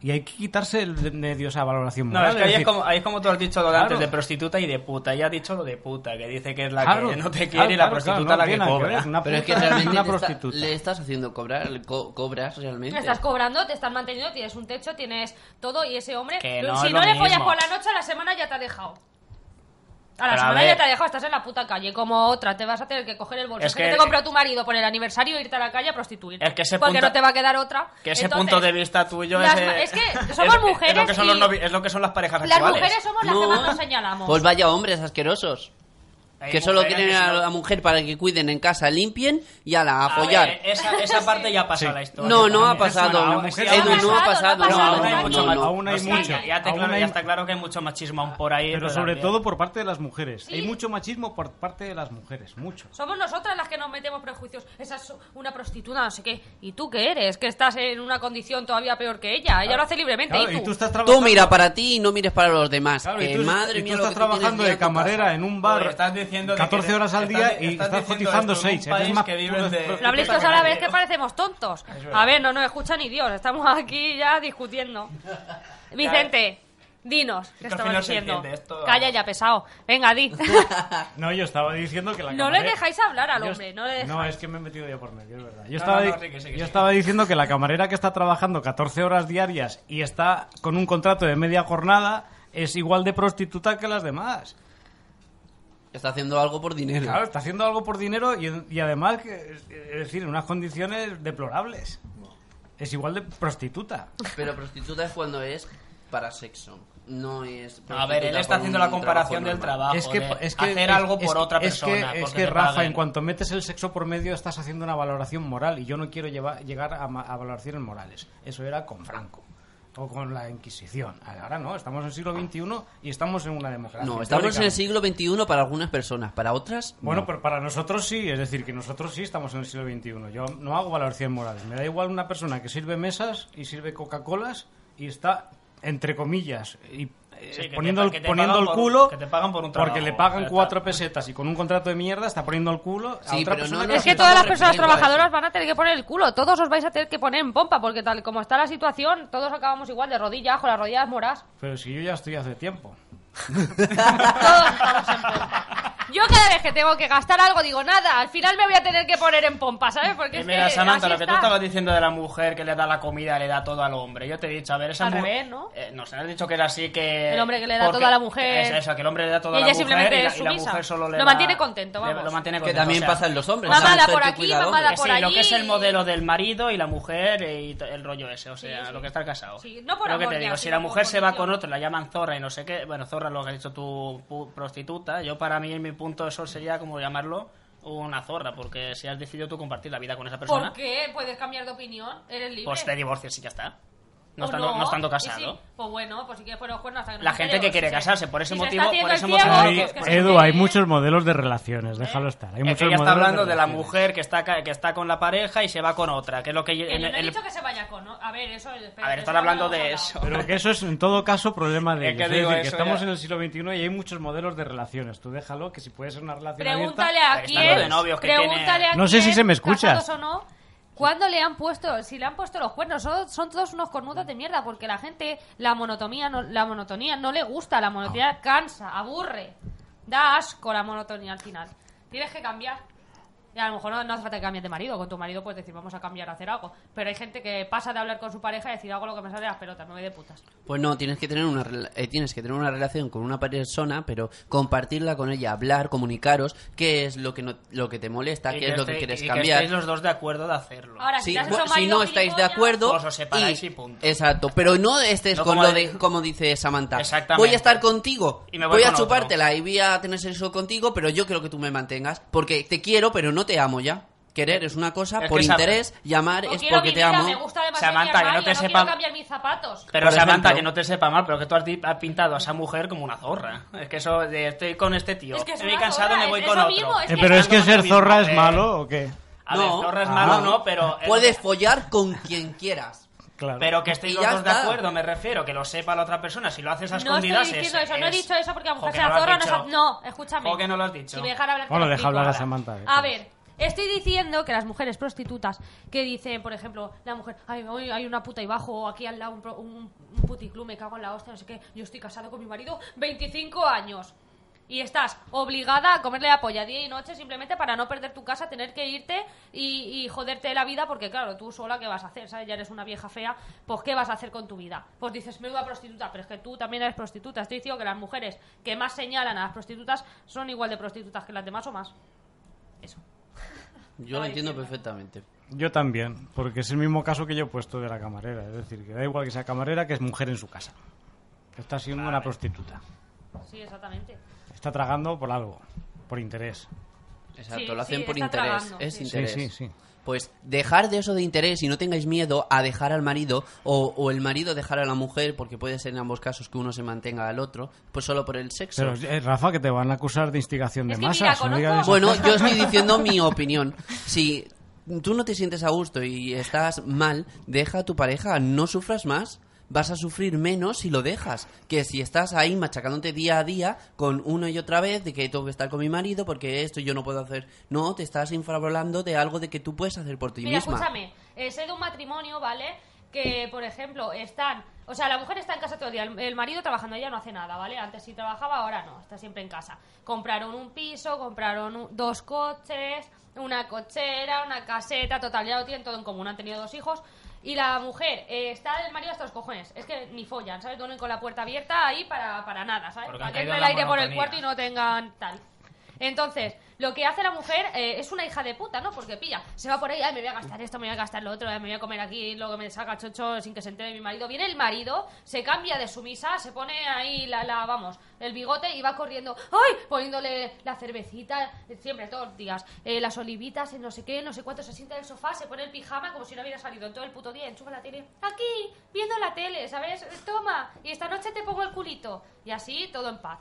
[SPEAKER 6] Y hay que quitarse el de medio esa valoración
[SPEAKER 3] No, es que ahí es, como, ahí es como tú has dicho lo de
[SPEAKER 6] Claro.
[SPEAKER 3] antes, de prostituta y de puta. Y ha dicho lo de puta, que dice que es la
[SPEAKER 6] Claro,
[SPEAKER 3] que no te quiere
[SPEAKER 6] claro,
[SPEAKER 3] y la
[SPEAKER 6] claro,
[SPEAKER 3] prostituta
[SPEAKER 6] claro, no
[SPEAKER 3] la que cobra.
[SPEAKER 6] una
[SPEAKER 2] Pero es que realmente
[SPEAKER 6] una
[SPEAKER 2] le, está-
[SPEAKER 6] prostituta.
[SPEAKER 2] le estás haciendo cobrar, le co- cobras realmente.
[SPEAKER 1] Estás cobrando, te están manteniendo, tienes un techo, tienes todo y ese hombre,
[SPEAKER 3] Que
[SPEAKER 1] lo-
[SPEAKER 3] no
[SPEAKER 1] si
[SPEAKER 3] es
[SPEAKER 1] no
[SPEAKER 3] lo
[SPEAKER 1] le follas
[SPEAKER 3] mismo.
[SPEAKER 1] por la noche, a la semana ya te ha dejado. A la
[SPEAKER 3] Pero
[SPEAKER 1] semana ya te ha dejado, estás en la puta calle, como otra, te vas a tener que coger el bolso
[SPEAKER 3] Es
[SPEAKER 1] que,
[SPEAKER 3] que-
[SPEAKER 1] te compró tu marido por el aniversario e irte a la calle a prostituir.
[SPEAKER 3] Es que ese
[SPEAKER 1] Porque
[SPEAKER 3] punto-
[SPEAKER 1] no te va a quedar otra.
[SPEAKER 3] Que ese
[SPEAKER 1] Entonces,
[SPEAKER 3] punto de vista tuyo
[SPEAKER 1] las
[SPEAKER 3] es,
[SPEAKER 1] es que somos
[SPEAKER 3] es-
[SPEAKER 1] mujeres
[SPEAKER 3] Es lo que son, los novi- es lo que son las parejas
[SPEAKER 1] Las
[SPEAKER 3] actuales.
[SPEAKER 1] mujeres somos las que más nos señalamos.
[SPEAKER 2] Pues vaya hombres asquerosos.
[SPEAKER 3] Hay
[SPEAKER 2] que solo quieren a la mujer para que cuiden en casa, limpien y a la a follar.
[SPEAKER 3] ver, esa, esa parte ya ha pasado la historia.
[SPEAKER 2] No, no ha pasado. Mujer
[SPEAKER 3] sí,
[SPEAKER 2] Edu, no ha pasado,
[SPEAKER 3] aún hay mucho
[SPEAKER 2] no,
[SPEAKER 3] más-
[SPEAKER 2] no.
[SPEAKER 6] Aún hay
[SPEAKER 3] o sea,
[SPEAKER 6] mucho.
[SPEAKER 3] Ya, ya te
[SPEAKER 6] Aún
[SPEAKER 3] claro,
[SPEAKER 6] hay-
[SPEAKER 3] ya está claro que hay mucho machismo aún por ahí.
[SPEAKER 6] Pero sobre
[SPEAKER 3] también.
[SPEAKER 6] todo por parte de las mujeres. Hay mucho machismo por parte de las mujeres, mucho.
[SPEAKER 1] Somos nosotras las que nos metemos prejuicios. Esa es una prostituta, no sé qué. ¿Y tú qué eres? Que estás en una condición todavía peor que ella. Ella lo hace libremente.
[SPEAKER 6] Claro,
[SPEAKER 1] ¿y tú?
[SPEAKER 6] y tú estás
[SPEAKER 2] Tú
[SPEAKER 6] trabajando...
[SPEAKER 2] mira para ti y no mires para los demás.
[SPEAKER 6] Claro, y
[SPEAKER 2] que
[SPEAKER 6] tú,
[SPEAKER 2] madre
[SPEAKER 6] y tú
[SPEAKER 2] mía, lo
[SPEAKER 6] estás
[SPEAKER 2] que tú
[SPEAKER 6] trabajando de camarera en un bar
[SPEAKER 3] Joder, estás diciendo de
[SPEAKER 6] 14
[SPEAKER 3] que-
[SPEAKER 6] horas al
[SPEAKER 3] estás-
[SPEAKER 6] día y
[SPEAKER 3] estás
[SPEAKER 6] cotizando
[SPEAKER 3] esto en un
[SPEAKER 6] 6. Eres
[SPEAKER 3] país
[SPEAKER 6] más
[SPEAKER 3] que viven de-
[SPEAKER 1] Lo habléis todos a la vez que parecemos tontos. A ver, no nos escucha ni Dios. Estamos aquí ya discutiendo. Vicente, dinos, ¿qué
[SPEAKER 3] Es se
[SPEAKER 1] diciendo?
[SPEAKER 3] esto.
[SPEAKER 1] Calla ya, pesado. Venga, di.
[SPEAKER 6] No, yo estaba diciendo que la
[SPEAKER 1] No le
[SPEAKER 6] camarera-
[SPEAKER 1] dejáis hablar al hombre, no le dejáis.
[SPEAKER 6] No, es que me he metido yo por medio, es verdad. Yo,
[SPEAKER 3] No,
[SPEAKER 6] estaba,
[SPEAKER 3] no, no, sí sí,
[SPEAKER 6] yo
[SPEAKER 3] sí.
[SPEAKER 6] estaba diciendo que la camarera que está trabajando 14 horas diarias y está con un contrato de media jornada es igual de prostituta que las demás.
[SPEAKER 2] Está haciendo algo por dinero.
[SPEAKER 6] Claro, está haciendo algo por dinero y, y además, que, es decir, en unas condiciones deplorables. Es igual de prostituta.
[SPEAKER 2] Pero prostituta es cuando es para sexo. No es.
[SPEAKER 3] A ver, él está haciendo la comparación del trabajo.
[SPEAKER 6] Es que,
[SPEAKER 3] de
[SPEAKER 6] es que-
[SPEAKER 3] hacer
[SPEAKER 6] es-
[SPEAKER 3] algo
[SPEAKER 6] es-
[SPEAKER 3] por otra
[SPEAKER 6] es que-
[SPEAKER 3] persona.
[SPEAKER 6] Es que, Rafa,
[SPEAKER 3] paguen.
[SPEAKER 6] en cuanto metes el sexo por medio, estás haciendo una valoración moral y yo no quiero llevar- llegar a valoraciones morales. Eso era con Franco o con la Inquisición. Ahora no, estamos en el siglo XXI y estamos en una democracia.
[SPEAKER 2] No, estamos en el siglo XXI para algunas personas, para otras.
[SPEAKER 6] Bueno,
[SPEAKER 2] no.
[SPEAKER 6] pero para nosotros sí, es decir, que nosotros sí estamos en el siglo XXI. Yo no hago valoraciones morales. Me da igual una persona que sirve mesas y sirve Coca-Colas y está, entre comillas, y,
[SPEAKER 3] Sí, que te
[SPEAKER 6] poniendo, el,
[SPEAKER 3] que te
[SPEAKER 6] poniendo el
[SPEAKER 3] por-
[SPEAKER 6] culo
[SPEAKER 3] que te pagan por un
[SPEAKER 6] porque le pagan cuatro pesetas y con un contrato de mierda está poniendo el culo a
[SPEAKER 2] Sí,
[SPEAKER 6] otra
[SPEAKER 2] pero
[SPEAKER 6] persona
[SPEAKER 2] no
[SPEAKER 1] Es que todas las personas trabajadoras van a tener que poner el culo. Todos os vais a tener que poner en pompa, porque tal como está la situación, todos acabamos igual de rodillas, con las rodillas moras.
[SPEAKER 6] Pero si yo ya estoy hace tiempo.
[SPEAKER 1] Todos estamos en pompa. Yo cada vez que tengo que gastar algo digo, nada, al final me voy a tener que poner en pompa, ¿sabes? Porque
[SPEAKER 3] Y
[SPEAKER 1] es
[SPEAKER 3] mira,
[SPEAKER 1] que
[SPEAKER 3] Samantha, lo que tú
[SPEAKER 1] está.
[SPEAKER 3] estabas diciendo de la mujer que le da la comida, le da todo al hombre. Yo te he dicho, a ver, esa
[SPEAKER 1] Al
[SPEAKER 3] mu-
[SPEAKER 1] revés, ¿no?
[SPEAKER 3] Eh, no, se has dicho que era así que...
[SPEAKER 1] El hombre que le da todo a la mujer.
[SPEAKER 3] Es eso, que el hombre le da todo
[SPEAKER 1] Y
[SPEAKER 3] a la
[SPEAKER 1] ella
[SPEAKER 3] mujer
[SPEAKER 1] simplemente
[SPEAKER 3] y la,
[SPEAKER 1] es
[SPEAKER 3] y la mujer solo le
[SPEAKER 1] Lo
[SPEAKER 3] da-
[SPEAKER 1] mantiene contento,
[SPEAKER 3] le-
[SPEAKER 1] vamos.
[SPEAKER 3] Lo mantiene
[SPEAKER 2] Que
[SPEAKER 3] contento.
[SPEAKER 2] también
[SPEAKER 3] o sea,
[SPEAKER 2] pasa en los hombres.
[SPEAKER 1] Mamada
[SPEAKER 2] mujer
[SPEAKER 1] por
[SPEAKER 2] que
[SPEAKER 1] aquí, mamada
[SPEAKER 3] que
[SPEAKER 1] por
[SPEAKER 3] sí, lo que es el modelo del marido y la mujer y t- el rollo ese, o sea,
[SPEAKER 1] sí.
[SPEAKER 3] lo que está casado.
[SPEAKER 1] Sí, no por
[SPEAKER 3] lo que te digo, si la mujer se va con otro, la llaman zorra y no sé qué, bueno, zorra lo que has dicho tú, pu- prostituta, yo para mí en mi punto eso sería como llamarlo una zorra, porque si has decidido tú compartir la vida con esa persona,
[SPEAKER 1] ¿Por qué? Puedes cambiar de opinión, eres libre.
[SPEAKER 3] pues te divorcias y ya está. No,
[SPEAKER 1] ¿O
[SPEAKER 3] estando, no estando
[SPEAKER 1] Y
[SPEAKER 3] casado.
[SPEAKER 1] sí, Pues bueno, pues si quieres poner los cuernos hasta que no
[SPEAKER 3] La gente que
[SPEAKER 1] o
[SPEAKER 3] quiere casarse, por ese
[SPEAKER 1] si
[SPEAKER 3] motivo- por ese motivo
[SPEAKER 6] Hay-
[SPEAKER 1] pues
[SPEAKER 6] Edu, hay muchos modelos de relaciones, déjalo estar. Hay
[SPEAKER 3] Es
[SPEAKER 6] muchos
[SPEAKER 3] que ella está hablando de la mujer que está, que está con la pareja y se va con otra, que es lo que...
[SPEAKER 1] Que
[SPEAKER 3] en
[SPEAKER 1] yo no he
[SPEAKER 3] el-
[SPEAKER 1] dicho que se vaya con... ¿no? A ver, eso...
[SPEAKER 3] A ver, están hablando de eso.
[SPEAKER 6] Pero que eso es en todo caso problema de
[SPEAKER 3] Es
[SPEAKER 6] ellos. Decir, que estamos
[SPEAKER 3] ya-
[SPEAKER 6] en el siglo XXI y hay muchos modelos de relaciones. Tú déjalo, que si puede ser una relación
[SPEAKER 1] Pregúntale a quién...
[SPEAKER 6] No sé si se me escuchas.
[SPEAKER 1] casados o no... ¿Cuándo le han puesto, si le han puesto los cuernos? Son, son todos unos cornudos de mierda, porque la gente, la monotonía, no, la monotonía no le gusta, la monotonía cansa, aburre, da asco la monotonía al final. Tienes que cambiar. Y a lo mejor no, no hace falta que cambies de marido, con tu marido puedes decir vamos a cambiar a hacer algo. Pero hay gente que pasa de hablar con su pareja y decir hago lo que me sale de las pelotas, me voy de putas.
[SPEAKER 2] Pues no, tienes que tener una rela- eh, tienes que tener una relación con una persona, pero compartirla con ella, hablar, comunicaros qué es lo que no, lo que te molesta,
[SPEAKER 3] y
[SPEAKER 2] qué es lo que quieres
[SPEAKER 3] y
[SPEAKER 2] cambiar.
[SPEAKER 3] Que estéis los dos de acuerdo de hacerlo.
[SPEAKER 1] Ahora,
[SPEAKER 2] Sí,
[SPEAKER 1] si,
[SPEAKER 2] si no estáis de acuerdo
[SPEAKER 3] os separáis y punto.
[SPEAKER 2] exacto pero no estés
[SPEAKER 3] No
[SPEAKER 2] con
[SPEAKER 3] como
[SPEAKER 2] lo
[SPEAKER 3] de-
[SPEAKER 2] de como dice Samantha
[SPEAKER 3] Exactamente.
[SPEAKER 2] voy a estar contigo
[SPEAKER 3] Y me voy
[SPEAKER 2] voy, a
[SPEAKER 3] con otro.
[SPEAKER 2] chupártela y voy a tener sexo contigo pero yo quiero que tú me mantengas porque te quiero pero no te amo ya querer es una cosa
[SPEAKER 3] Es
[SPEAKER 2] por
[SPEAKER 3] que esa-
[SPEAKER 2] interés llamar
[SPEAKER 1] No
[SPEAKER 2] es
[SPEAKER 1] quiero
[SPEAKER 2] porque te
[SPEAKER 1] vida,
[SPEAKER 2] amo
[SPEAKER 1] Me gusta demasiado
[SPEAKER 3] Samantha, que no
[SPEAKER 1] armario,
[SPEAKER 3] te
[SPEAKER 1] no
[SPEAKER 3] sepa-
[SPEAKER 1] quiero cambiar mis zapatos.
[SPEAKER 3] Pero
[SPEAKER 2] Por
[SPEAKER 3] Samantha,
[SPEAKER 2] ejemplo.
[SPEAKER 3] que no te sepa mal, pero que tú has, di- has pintado a esa mujer como una zorra. Es que eso de estoy con este tío,
[SPEAKER 1] Es que es
[SPEAKER 3] estoy
[SPEAKER 1] una
[SPEAKER 3] cansado,
[SPEAKER 1] zorra,
[SPEAKER 3] me voy
[SPEAKER 1] es
[SPEAKER 3] con
[SPEAKER 1] eso
[SPEAKER 3] otro.
[SPEAKER 1] mismo, es
[SPEAKER 6] Eh,
[SPEAKER 1] que
[SPEAKER 6] pero es que ser zorra es
[SPEAKER 3] eh.
[SPEAKER 6] malo o qué?
[SPEAKER 3] A
[SPEAKER 2] No.
[SPEAKER 3] ver, zorra es
[SPEAKER 6] Ah.
[SPEAKER 3] malo, no, pero...
[SPEAKER 2] puedes follar con quien quieras
[SPEAKER 6] Claro.
[SPEAKER 3] Pero que estéis
[SPEAKER 2] Y
[SPEAKER 3] los
[SPEAKER 2] ya
[SPEAKER 3] dos de
[SPEAKER 2] está.
[SPEAKER 3] acuerdo, me refiero, que lo sepa la otra persona. Si lo haces a
[SPEAKER 1] No
[SPEAKER 3] escondidas
[SPEAKER 1] estoy diciendo
[SPEAKER 3] es-
[SPEAKER 1] eso, no he
[SPEAKER 3] es-
[SPEAKER 1] dicho eso porque la mujer
[SPEAKER 3] Jo, que
[SPEAKER 1] sea
[SPEAKER 3] no lo has
[SPEAKER 1] zorra. No,
[SPEAKER 3] dicho.
[SPEAKER 1] no, escúchame.
[SPEAKER 3] Jo, que no lo has dicho.
[SPEAKER 1] Si me dejar hablar, te
[SPEAKER 6] Bueno,
[SPEAKER 1] lo
[SPEAKER 6] deja
[SPEAKER 1] explico
[SPEAKER 6] hablar a. Samantha, eh,
[SPEAKER 1] A ver, estoy diciendo que las mujeres prostitutas que dicen, por ejemplo, la mujer, ay, hay una puta y bajo, o aquí al lado un, un, un puticlub, me cago en la hostia, no sé qué, yo estoy casado con mi marido 25 años. Y estás obligada a comerle la polla día y noche simplemente para no perder tu casa, tener que irte y, y joderte la vida, porque claro, tú sola, ¿qué vas a hacer? ¿Sabes? Ya eres una vieja fea, pues ¿qué vas a hacer con tu vida? Pues dices, menuda prostituta, pero es que tú también eres prostituta. Estoy diciendo que las mujeres que más señalan a las prostitutas son igual de prostitutas que las demás o más. Eso.
[SPEAKER 2] Yo lo entiendo perfectamente
[SPEAKER 6] Yo también, porque es el mismo caso que yo he puesto de la camarera. Es decir, que da igual que sea camarera que es mujer en su casa. Que está siendo una prostituta.
[SPEAKER 1] Sí, exactamente.
[SPEAKER 6] Está tragando por algo. por interés.
[SPEAKER 2] Exacto,
[SPEAKER 1] Sí,
[SPEAKER 2] lo hacen
[SPEAKER 1] sí,
[SPEAKER 2] por
[SPEAKER 1] está
[SPEAKER 2] interés.
[SPEAKER 1] tragando,
[SPEAKER 2] es
[SPEAKER 1] sí.
[SPEAKER 2] interés.
[SPEAKER 6] Sí, sí, sí.
[SPEAKER 2] Pues dejar de eso de interés y no tengáis miedo a dejar al marido o, o el marido dejar a la mujer, porque puede ser en ambos casos que uno se mantenga al otro, pues solo por el sexo.
[SPEAKER 6] Pero, eh, Rafa, que te van a acusar de instigación de
[SPEAKER 1] Es
[SPEAKER 6] masas.
[SPEAKER 1] mira,
[SPEAKER 2] Bueno, yo estoy diciendo mi opinión. Si tú no te sientes a gusto y estás mal, deja a tu pareja, no sufras más. Vas a sufrir menos si lo dejas. Que si estás ahí machacándote día a día con una y otra vez de que tengo que estar con mi marido porque esto yo no puedo hacer. No, te estás infravolando de algo de que tú puedes hacer por ti
[SPEAKER 1] Mira,
[SPEAKER 2] misma.
[SPEAKER 1] escúchame, eh, sé de un matrimonio, ¿vale? Que, por ejemplo, están... O sea, la mujer está en casa todo el día, el, el marido trabajando, ella no hace nada, ¿vale? Antes sí trabajaba, ahora no, está siempre en casa. Compraron un piso, compraron un- dos coches, una cochera, una caseta, total, ya lo tienen todo en común, han tenido dos hijos. Y la mujer eh, está el marido hasta los cojones, es que ni follan, ¿sabes? Duermen con la puerta abierta ahí para, para nada, ¿sabes?
[SPEAKER 3] Porque
[SPEAKER 1] Para que entre
[SPEAKER 3] en
[SPEAKER 1] el aire por el cuarto y no tengan tal. Entonces, lo que hace la mujer eh, es una hija de puta, ¿no? Porque pilla, se va por ahí, ay, me voy a gastar esto, me voy a gastar lo otro, me voy a comer aquí que me saca chocho sin que se entere mi marido. Viene el marido, se cambia de sumisa, se pone ahí la, la vamos, el bigote y va corriendo, ¡ay! Poniéndole la cervecita, eh, siempre, todos los días, eh, las olivitas, no sé qué, no sé cuánto, se sienta en el sofá, se pone el pijama como si no hubiera salido en todo el puto día, enchufa la tele, aquí, viendo la tele, ¿sabes? Toma, y esta noche te pongo el culito. Y así, todo en paz.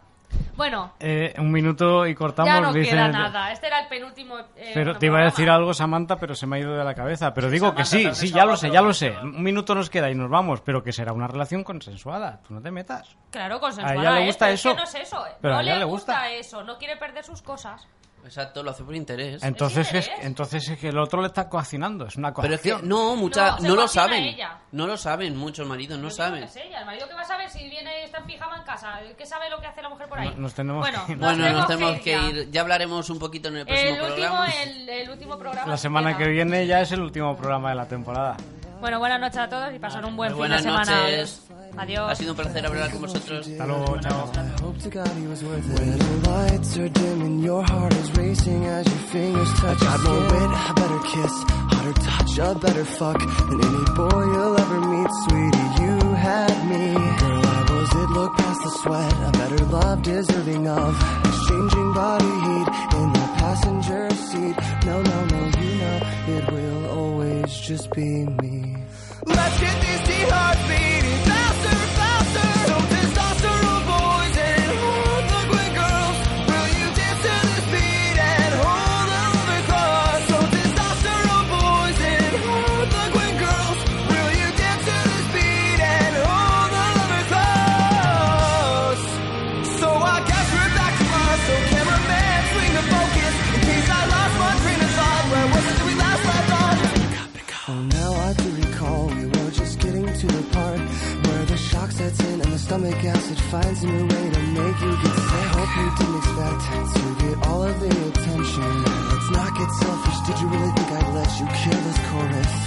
[SPEAKER 1] Bueno,
[SPEAKER 6] Eh, un minuto y cortamos.
[SPEAKER 1] ya no queda nada. Este era el penúltimo. eh,
[SPEAKER 6] Pero te iba a decir algo, Samantha, pero se me ha ido de la cabeza. Pero digo que sí, sí, ya lo sé, ya lo sé. Un minuto nos queda y nos vamos, pero que será una relación consensuada. Tú no te metas.
[SPEAKER 1] Claro, consensuada.
[SPEAKER 6] A ella le
[SPEAKER 1] ¿eh?
[SPEAKER 6] gusta
[SPEAKER 1] Pero es
[SPEAKER 6] eso.
[SPEAKER 1] que no es eso.
[SPEAKER 6] Pero
[SPEAKER 1] no
[SPEAKER 6] a ella
[SPEAKER 1] le
[SPEAKER 6] le
[SPEAKER 1] gusta.
[SPEAKER 6] gusta.
[SPEAKER 1] eso. No quiere perder sus cosas.
[SPEAKER 2] Exacto, lo hace por interés.
[SPEAKER 6] Entonces es, entonces es que el otro le está coaccionando. Es una
[SPEAKER 2] Pero es
[SPEAKER 6] coacción.
[SPEAKER 2] que no, mucha,
[SPEAKER 1] No,
[SPEAKER 2] no, lo saben.
[SPEAKER 1] ella.
[SPEAKER 2] No lo saben, muchos maridos no
[SPEAKER 1] digo
[SPEAKER 2] saben.
[SPEAKER 1] es ella. El marido que va a saber si viene y está en pijama en casa. ¿Qué sabe lo que hace la mujer por ahí?
[SPEAKER 6] No- nos tenemos
[SPEAKER 1] bueno,
[SPEAKER 6] que ir.
[SPEAKER 2] Bueno, nos tenemos que ir. Ya hablaremos un poquito en el próximo
[SPEAKER 1] El último,
[SPEAKER 2] programa.
[SPEAKER 1] el, el último programa.
[SPEAKER 6] La semana que viene ya es el último programa de la temporada.
[SPEAKER 1] Bueno, buenas noches a todos y pasar un buen
[SPEAKER 2] Muy
[SPEAKER 1] fin de
[SPEAKER 2] buenas
[SPEAKER 1] semana.
[SPEAKER 2] noches.
[SPEAKER 1] Adiós.
[SPEAKER 2] Ha sido un placer hablar con vosotros.
[SPEAKER 6] Hasta luego, chao.
[SPEAKER 11] I hope to God he was worth it. When the lights are dim and your heart is racing as your fingers touch. I got more wit, a better kiss, hotter touch, a better fuck than any boy you'll ever meet, sweetie. You had me, girl. I was it. Look past the sweat, a better love deserving of exchanging body heat in the passenger seat. No, no, no, you know it will always just be me. Let's get these teen finds a new way to make you get sick. I hope you didn't expect to get all of the attention. Let's not get selfish. Did you really think I'd let you kill this chorus?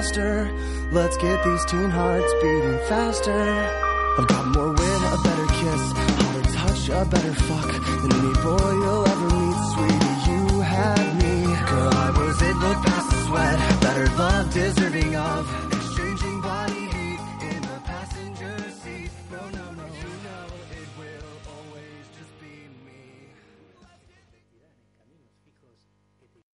[SPEAKER 11] Faster. Let's get these teen hearts beating faster. I've got more wit, a better kiss, hotter touch, a better fuck than any boy you'll ever meet, sweetie. You had me, girl. I was it. Look past the sweat, better love deserving